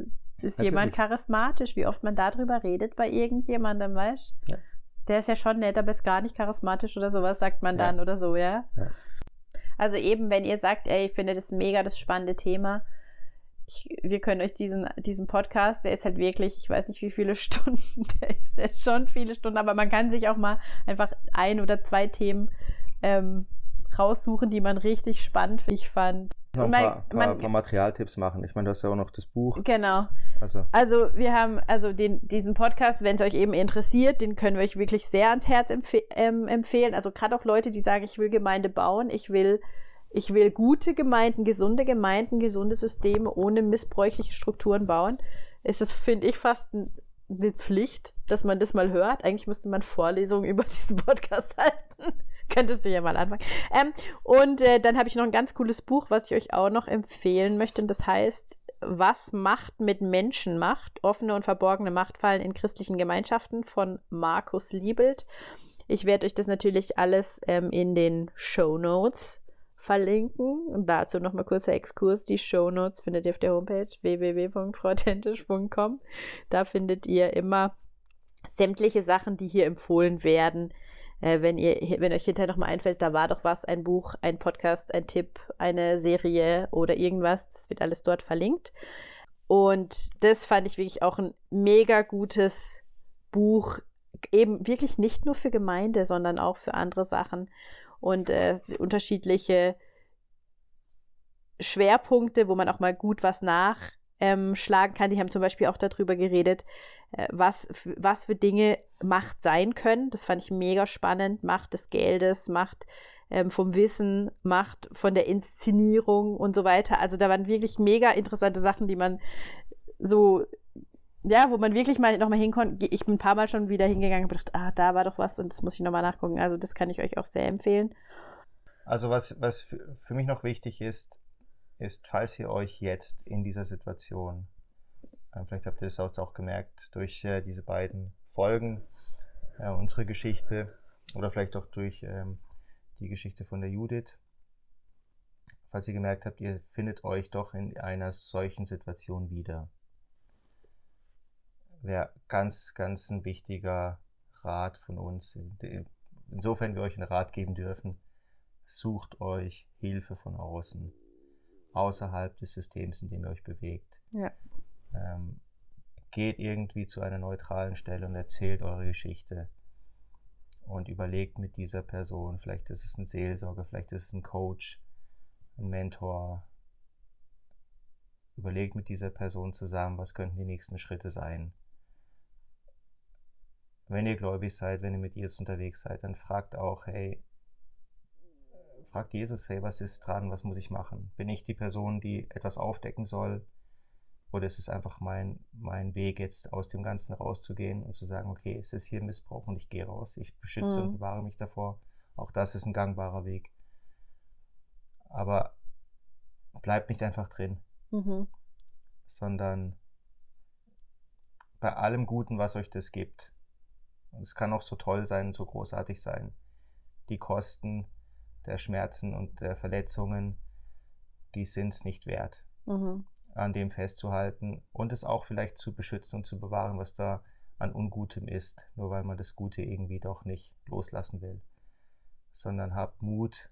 ist Natürlich. jemand charismatisch? Wie oft man darüber redet bei irgendjemandem, weißt ja. Der ist ja schon nett, aber ist gar nicht charismatisch oder sowas, sagt man dann oder so, ja? ja? Also eben, wenn ihr sagt, ey, ich finde das mega das spannende Thema, ich, wir können euch diesen, diesen Podcast, der ist halt wirklich, ich weiß nicht wie viele Stunden, der ist ja schon viele Stunden, aber man kann sich auch mal einfach ein oder zwei Themen ähm, raussuchen, die man richtig spannend ich fand. Noch ein paar, paar, man, paar, Materialtipps machen. Ich meine, du hast ja auch noch das Buch. Genau. Also, also wir haben also den, diesen Podcast, wenn es euch eben interessiert, den können wir euch wirklich sehr ans Herz empf ähm, empfehlen. Also gerade auch Leute, die sagen, ich will Gemeinde bauen, ich will, ich will gute Gemeinden, gesunde Gemeinden, gesunde Systeme ohne missbräuchliche Strukturen bauen. Es ist, finde ich, fast eine Pflicht, dass man das mal hört. Eigentlich müsste man Vorlesungen über diesen Podcast halten. Könntest du ja mal anfangen. Ähm, und äh, dann habe ich noch ein ganz cooles Buch, was ich euch auch noch empfehlen möchte. Und das heißt, Was Macht mit Menschen macht? Offene und verborgene Machtfallen in christlichen Gemeinschaften von Markus Liebelt. Ich werde euch das natürlich alles ähm, in den Show Notes verlinken. Und dazu nochmal kurzer Exkurs. Die Show Notes findet ihr auf der Homepage www.frauthentisch.com. Da findet ihr immer sämtliche Sachen, die hier empfohlen werden, äh, wenn ihr, wenn euch hinterher nochmal einfällt, da war doch was, ein Buch, ein Podcast, ein Tipp, eine Serie oder irgendwas, das wird alles dort verlinkt. Und das fand ich wirklich auch ein mega gutes Buch, eben wirklich nicht nur für Gemeinde, sondern auch für andere Sachen und äh, unterschiedliche Schwerpunkte, wo man auch mal gut was nachschlagen ähm, kann. Die haben zum Beispiel auch darüber geredet, äh, was, was für Dinge Macht sein können. Das fand ich mega spannend. Macht des Geldes, Macht ähm, vom Wissen, Macht von der Inszenierung und so weiter. Also da waren wirklich mega interessante Sachen, die man so, ja, wo man wirklich mal nochmal hinkonnte. Ich bin ein paar Mal schon wieder hingegangen und gedacht, ah, da war doch was und das muss ich nochmal nachgucken. Also das kann ich euch auch sehr empfehlen. Also was, was für mich noch wichtig ist, ist, falls ihr euch jetzt in dieser Situation, äh, vielleicht habt ihr es auch gemerkt, durch äh, diese beiden Folgen, äh, unsere Geschichte oder vielleicht auch durch ähm, die Geschichte von der Judith, falls ihr gemerkt habt, ihr findet euch doch in einer solchen Situation wieder. Wäre ganz, ganz ein wichtiger Rat von uns. Insofern wir euch einen Rat geben dürfen, sucht euch Hilfe von außen, außerhalb des Systems, in dem ihr euch bewegt. Ja. Ähm, geht irgendwie zu einer neutralen Stelle und erzählt eure Geschichte und überlegt mit dieser Person, vielleicht ist es ein Seelsorger, vielleicht ist es ein Coach, ein Mentor. Überlegt mit dieser Person zusammen, was könnten die nächsten Schritte sein. Wenn ihr gläubig seid, wenn ihr mit Jesus unterwegs seid, dann fragt auch, hey, fragt Jesus, hey, was ist dran, was muss ich machen? Bin ich die Person, die etwas aufdecken soll? Oder ist es einfach mein, mein Weg, jetzt aus dem Ganzen rauszugehen und zu sagen, okay, es ist hier Missbrauch und ich gehe raus, ich beschütze mhm. und bewahre mich davor. Auch das ist ein gangbarer Weg. Aber bleibt nicht einfach drin, mhm. sondern bei allem Guten, was euch das gibt, und es kann auch so toll sein, so großartig sein, die Kosten der Schmerzen und der Verletzungen, die sind es nicht wert. Mhm an dem festzuhalten und es auch vielleicht zu beschützen und zu bewahren, was da an Ungutem ist, nur weil man das Gute irgendwie doch nicht loslassen will. Sondern habt Mut,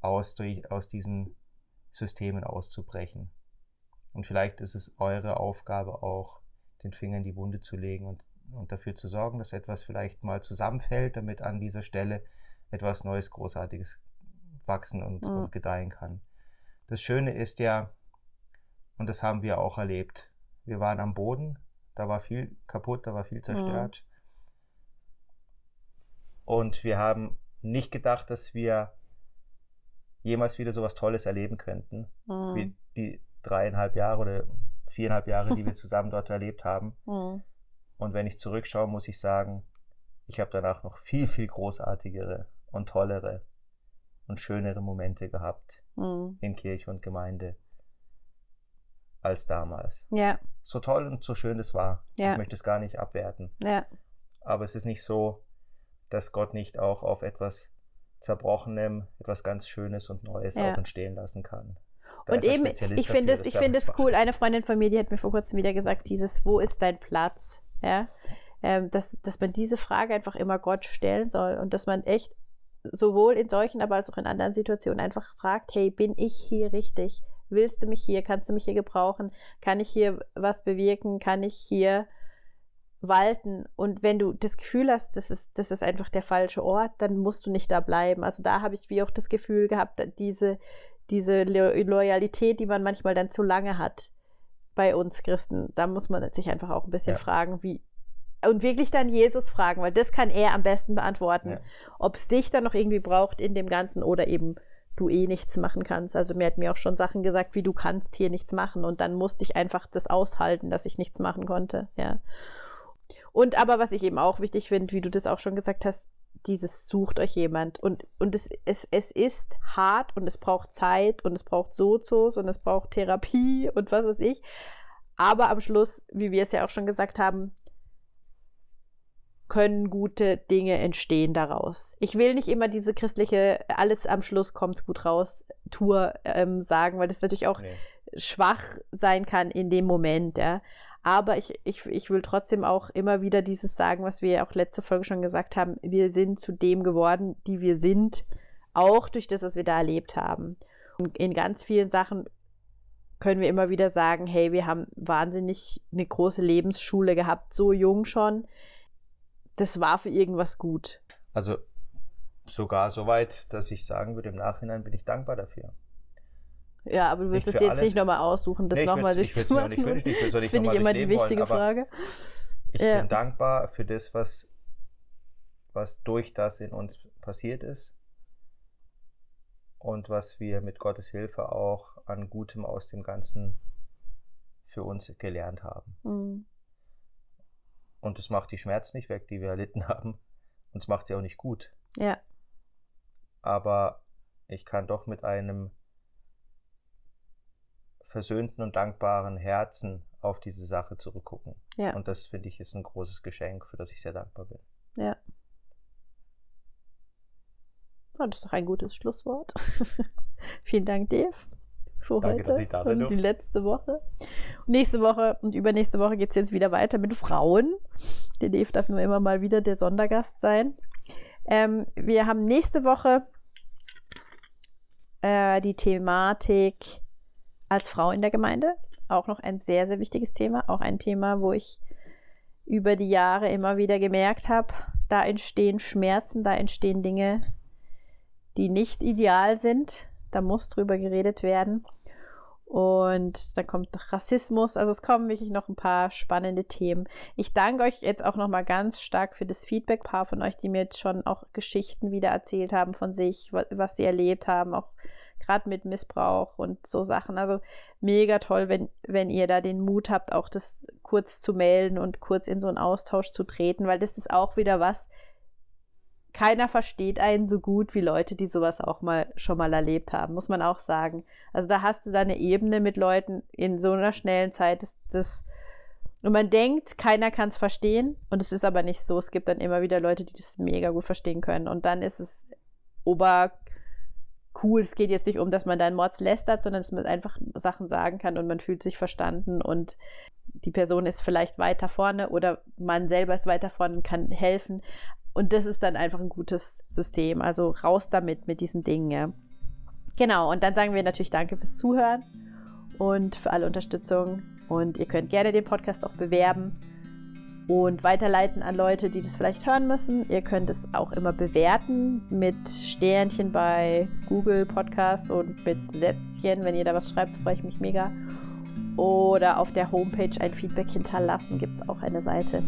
aus, durch, aus diesen Systemen auszubrechen. Und vielleicht ist es eure Aufgabe auch, den Finger in die Wunde zu legen und, und dafür zu sorgen, dass etwas vielleicht mal zusammenfällt, damit an dieser Stelle etwas Neues, Großartiges wachsen und, mhm. und gedeihen kann. Das Schöne ist ja, und das haben wir auch erlebt, wir waren am Boden, da war viel kaputt, da war viel zerstört. Mhm. Und wir haben nicht gedacht, dass wir jemals wieder so was Tolles erleben könnten, mhm. wie die dreieinhalb Jahre oder viereinhalb Jahre, die wir zusammen dort erlebt haben. Mhm. Und wenn ich zurückschaue, muss ich sagen, ich habe danach noch viel, viel großartigere und tollere und schönere Momente gehabt mhm. in Kirche und Gemeinde als damals. Ja. So toll und so schön es war. Ja. Ich möchte es gar nicht abwerten. Ja. Aber es ist nicht so, dass Gott nicht auch auf etwas Zerbrochenem etwas ganz Schönes und Neues auch entstehen lassen kann. Da und eben, ich finde es, ich finde es cool. Eine Freundin von mir, die hat mir vor kurzem wieder gesagt, dieses, wo ist dein Platz? Ja, ähm, dass, dass man diese Frage einfach immer Gott stellen soll und dass man echt sowohl in solchen, aber als auch in anderen Situationen einfach fragt, hey, bin ich hier richtig? Willst du mich hier? Kannst du mich hier gebrauchen? Kann ich hier was bewirken? Kann ich hier walten? Und wenn du das Gefühl hast, das ist, das ist einfach der falsche Ort, dann musst du nicht da bleiben. Also da habe ich wie auch das Gefühl gehabt, diese, diese Loyalität, die man manchmal dann zu lange hat bei uns Christen, da muss man sich einfach auch ein bisschen ja. fragen, wie, und wirklich dann Jesus fragen, weil das kann er am besten beantworten, ja. ob es dich dann noch irgendwie braucht in dem Ganzen oder eben du eh nichts machen kannst. Also mir hat mir auch schon Sachen gesagt, wie du kannst hier nichts machen und dann musste ich einfach das aushalten, dass ich nichts machen konnte, ja. Und aber was ich eben auch wichtig finde, wie du das auch schon gesagt hast, dieses sucht euch jemand und und es, es, es ist hart und es braucht Zeit und es braucht Sozos und es braucht Therapie und was weiß ich. Aber am Schluss, wie wir es ja auch schon gesagt haben, können gute Dinge entstehen daraus. Ich will nicht immer diese christliche, alles am Schluss kommt gut raus, Tour ähm, sagen, weil das natürlich auch nee. schwach sein kann in dem Moment, ja. Aber ich, ich, ich will trotzdem auch immer wieder dieses sagen, was wir ja auch letzte Folge schon gesagt haben. Wir sind zu dem geworden, die wir sind, auch durch das, was wir da erlebt haben. Und in ganz vielen Sachen können wir immer wieder sagen, hey, wir haben wahnsinnig eine große Lebensschule gehabt, so jung schon das war für irgendwas gut. Also sogar so weit, dass ich sagen würde, im Nachhinein bin ich dankbar dafür. Ja, aber du willst es jetzt alles. nicht nochmal aussuchen, das nee, nochmal durchzumachen. Ich wünschen, ich das finde ich immer die wichtige wollen, Frage. Ich ja. bin dankbar für das, was, was durch das in uns passiert ist und was wir mit Gottes Hilfe auch an Gutem aus dem Ganzen für uns gelernt haben. Mhm. Und es macht die Schmerzen nicht weg, die wir erlitten haben. Und es macht sie auch nicht gut. Ja. aber ich kann doch mit einem versöhnten und dankbaren Herzen auf diese Sache zurückgucken. Ja. Und das finde ich ist ein großes Geschenk, für das ich sehr dankbar bin. Ja. Oh, das ist doch ein gutes Schlusswort. Vielen Dank, Dave, für Danke, heute dass ich da und die letzte Woche. Nächste Woche und übernächste Woche geht es jetzt wieder weiter mit Frauen. Der Dave darf nur immer mal wieder der Sondergast sein. Ähm, wir haben nächste Woche äh, die Thematik als Frau in der Gemeinde. Auch noch ein sehr, sehr wichtiges Thema. Auch ein Thema, wo ich über die Jahre immer wieder gemerkt habe, da entstehen Schmerzen, da entstehen Dinge, die nicht ideal sind. Da muss drüber geredet werden. Und dann kommt Rassismus. Also es kommen wirklich noch ein paar spannende Themen. Ich danke euch jetzt auch noch mal ganz stark für das Feedback. Ein paar von euch, die mir jetzt schon auch Geschichten wieder erzählt haben von sich, wa- was sie erlebt haben, auch gerade mit Missbrauch und so Sachen. Also mega toll, wenn, wenn ihr da den Mut habt, auch das kurz zu melden und kurz in so einen Austausch zu treten, weil das ist auch wieder was, keiner versteht einen so gut wie Leute, die sowas auch mal schon mal erlebt haben, muss man auch sagen. Also da hast du da eine Ebene mit Leuten in so einer schnellen Zeit, das, das und man denkt, keiner kann es verstehen und es ist aber nicht so. Es gibt dann immer wieder Leute, die das mega gut verstehen können und dann ist es ober cool. Es geht jetzt nicht um, dass man da Mords lästert, sondern dass man einfach Sachen sagen kann und man fühlt sich verstanden und die Person ist vielleicht weiter vorne oder man selber ist weiter vorne und kann helfen. Und das ist dann einfach ein gutes System. Also raus damit, mit diesen Dingen. Genau, und dann sagen wir natürlich Danke fürs Zuhören und für alle Unterstützung. Und ihr könnt gerne den Podcast auch bewerben und weiterleiten an Leute, die das vielleicht hören müssen. Ihr könnt es auch immer bewerten mit Sternchen bei Google Podcast und mit Sätzchen. Wenn ihr da was schreibt, freue ich mich mega. Oder auf der Homepage ein Feedback hinterlassen, gibt es auch eine Seite.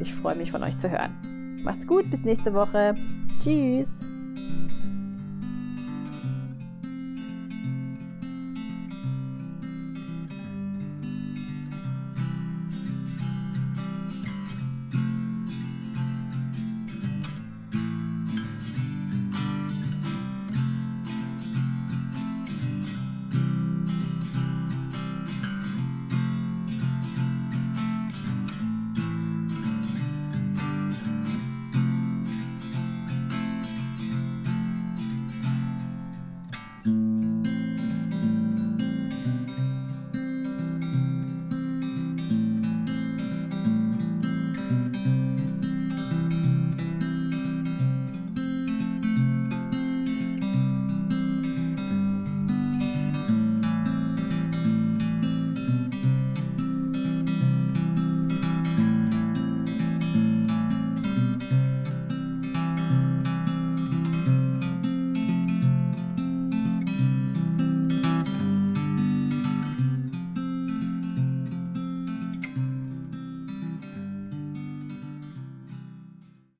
Ich freue mich von euch zu hören. Macht's gut, bis nächste Woche. Tschüss.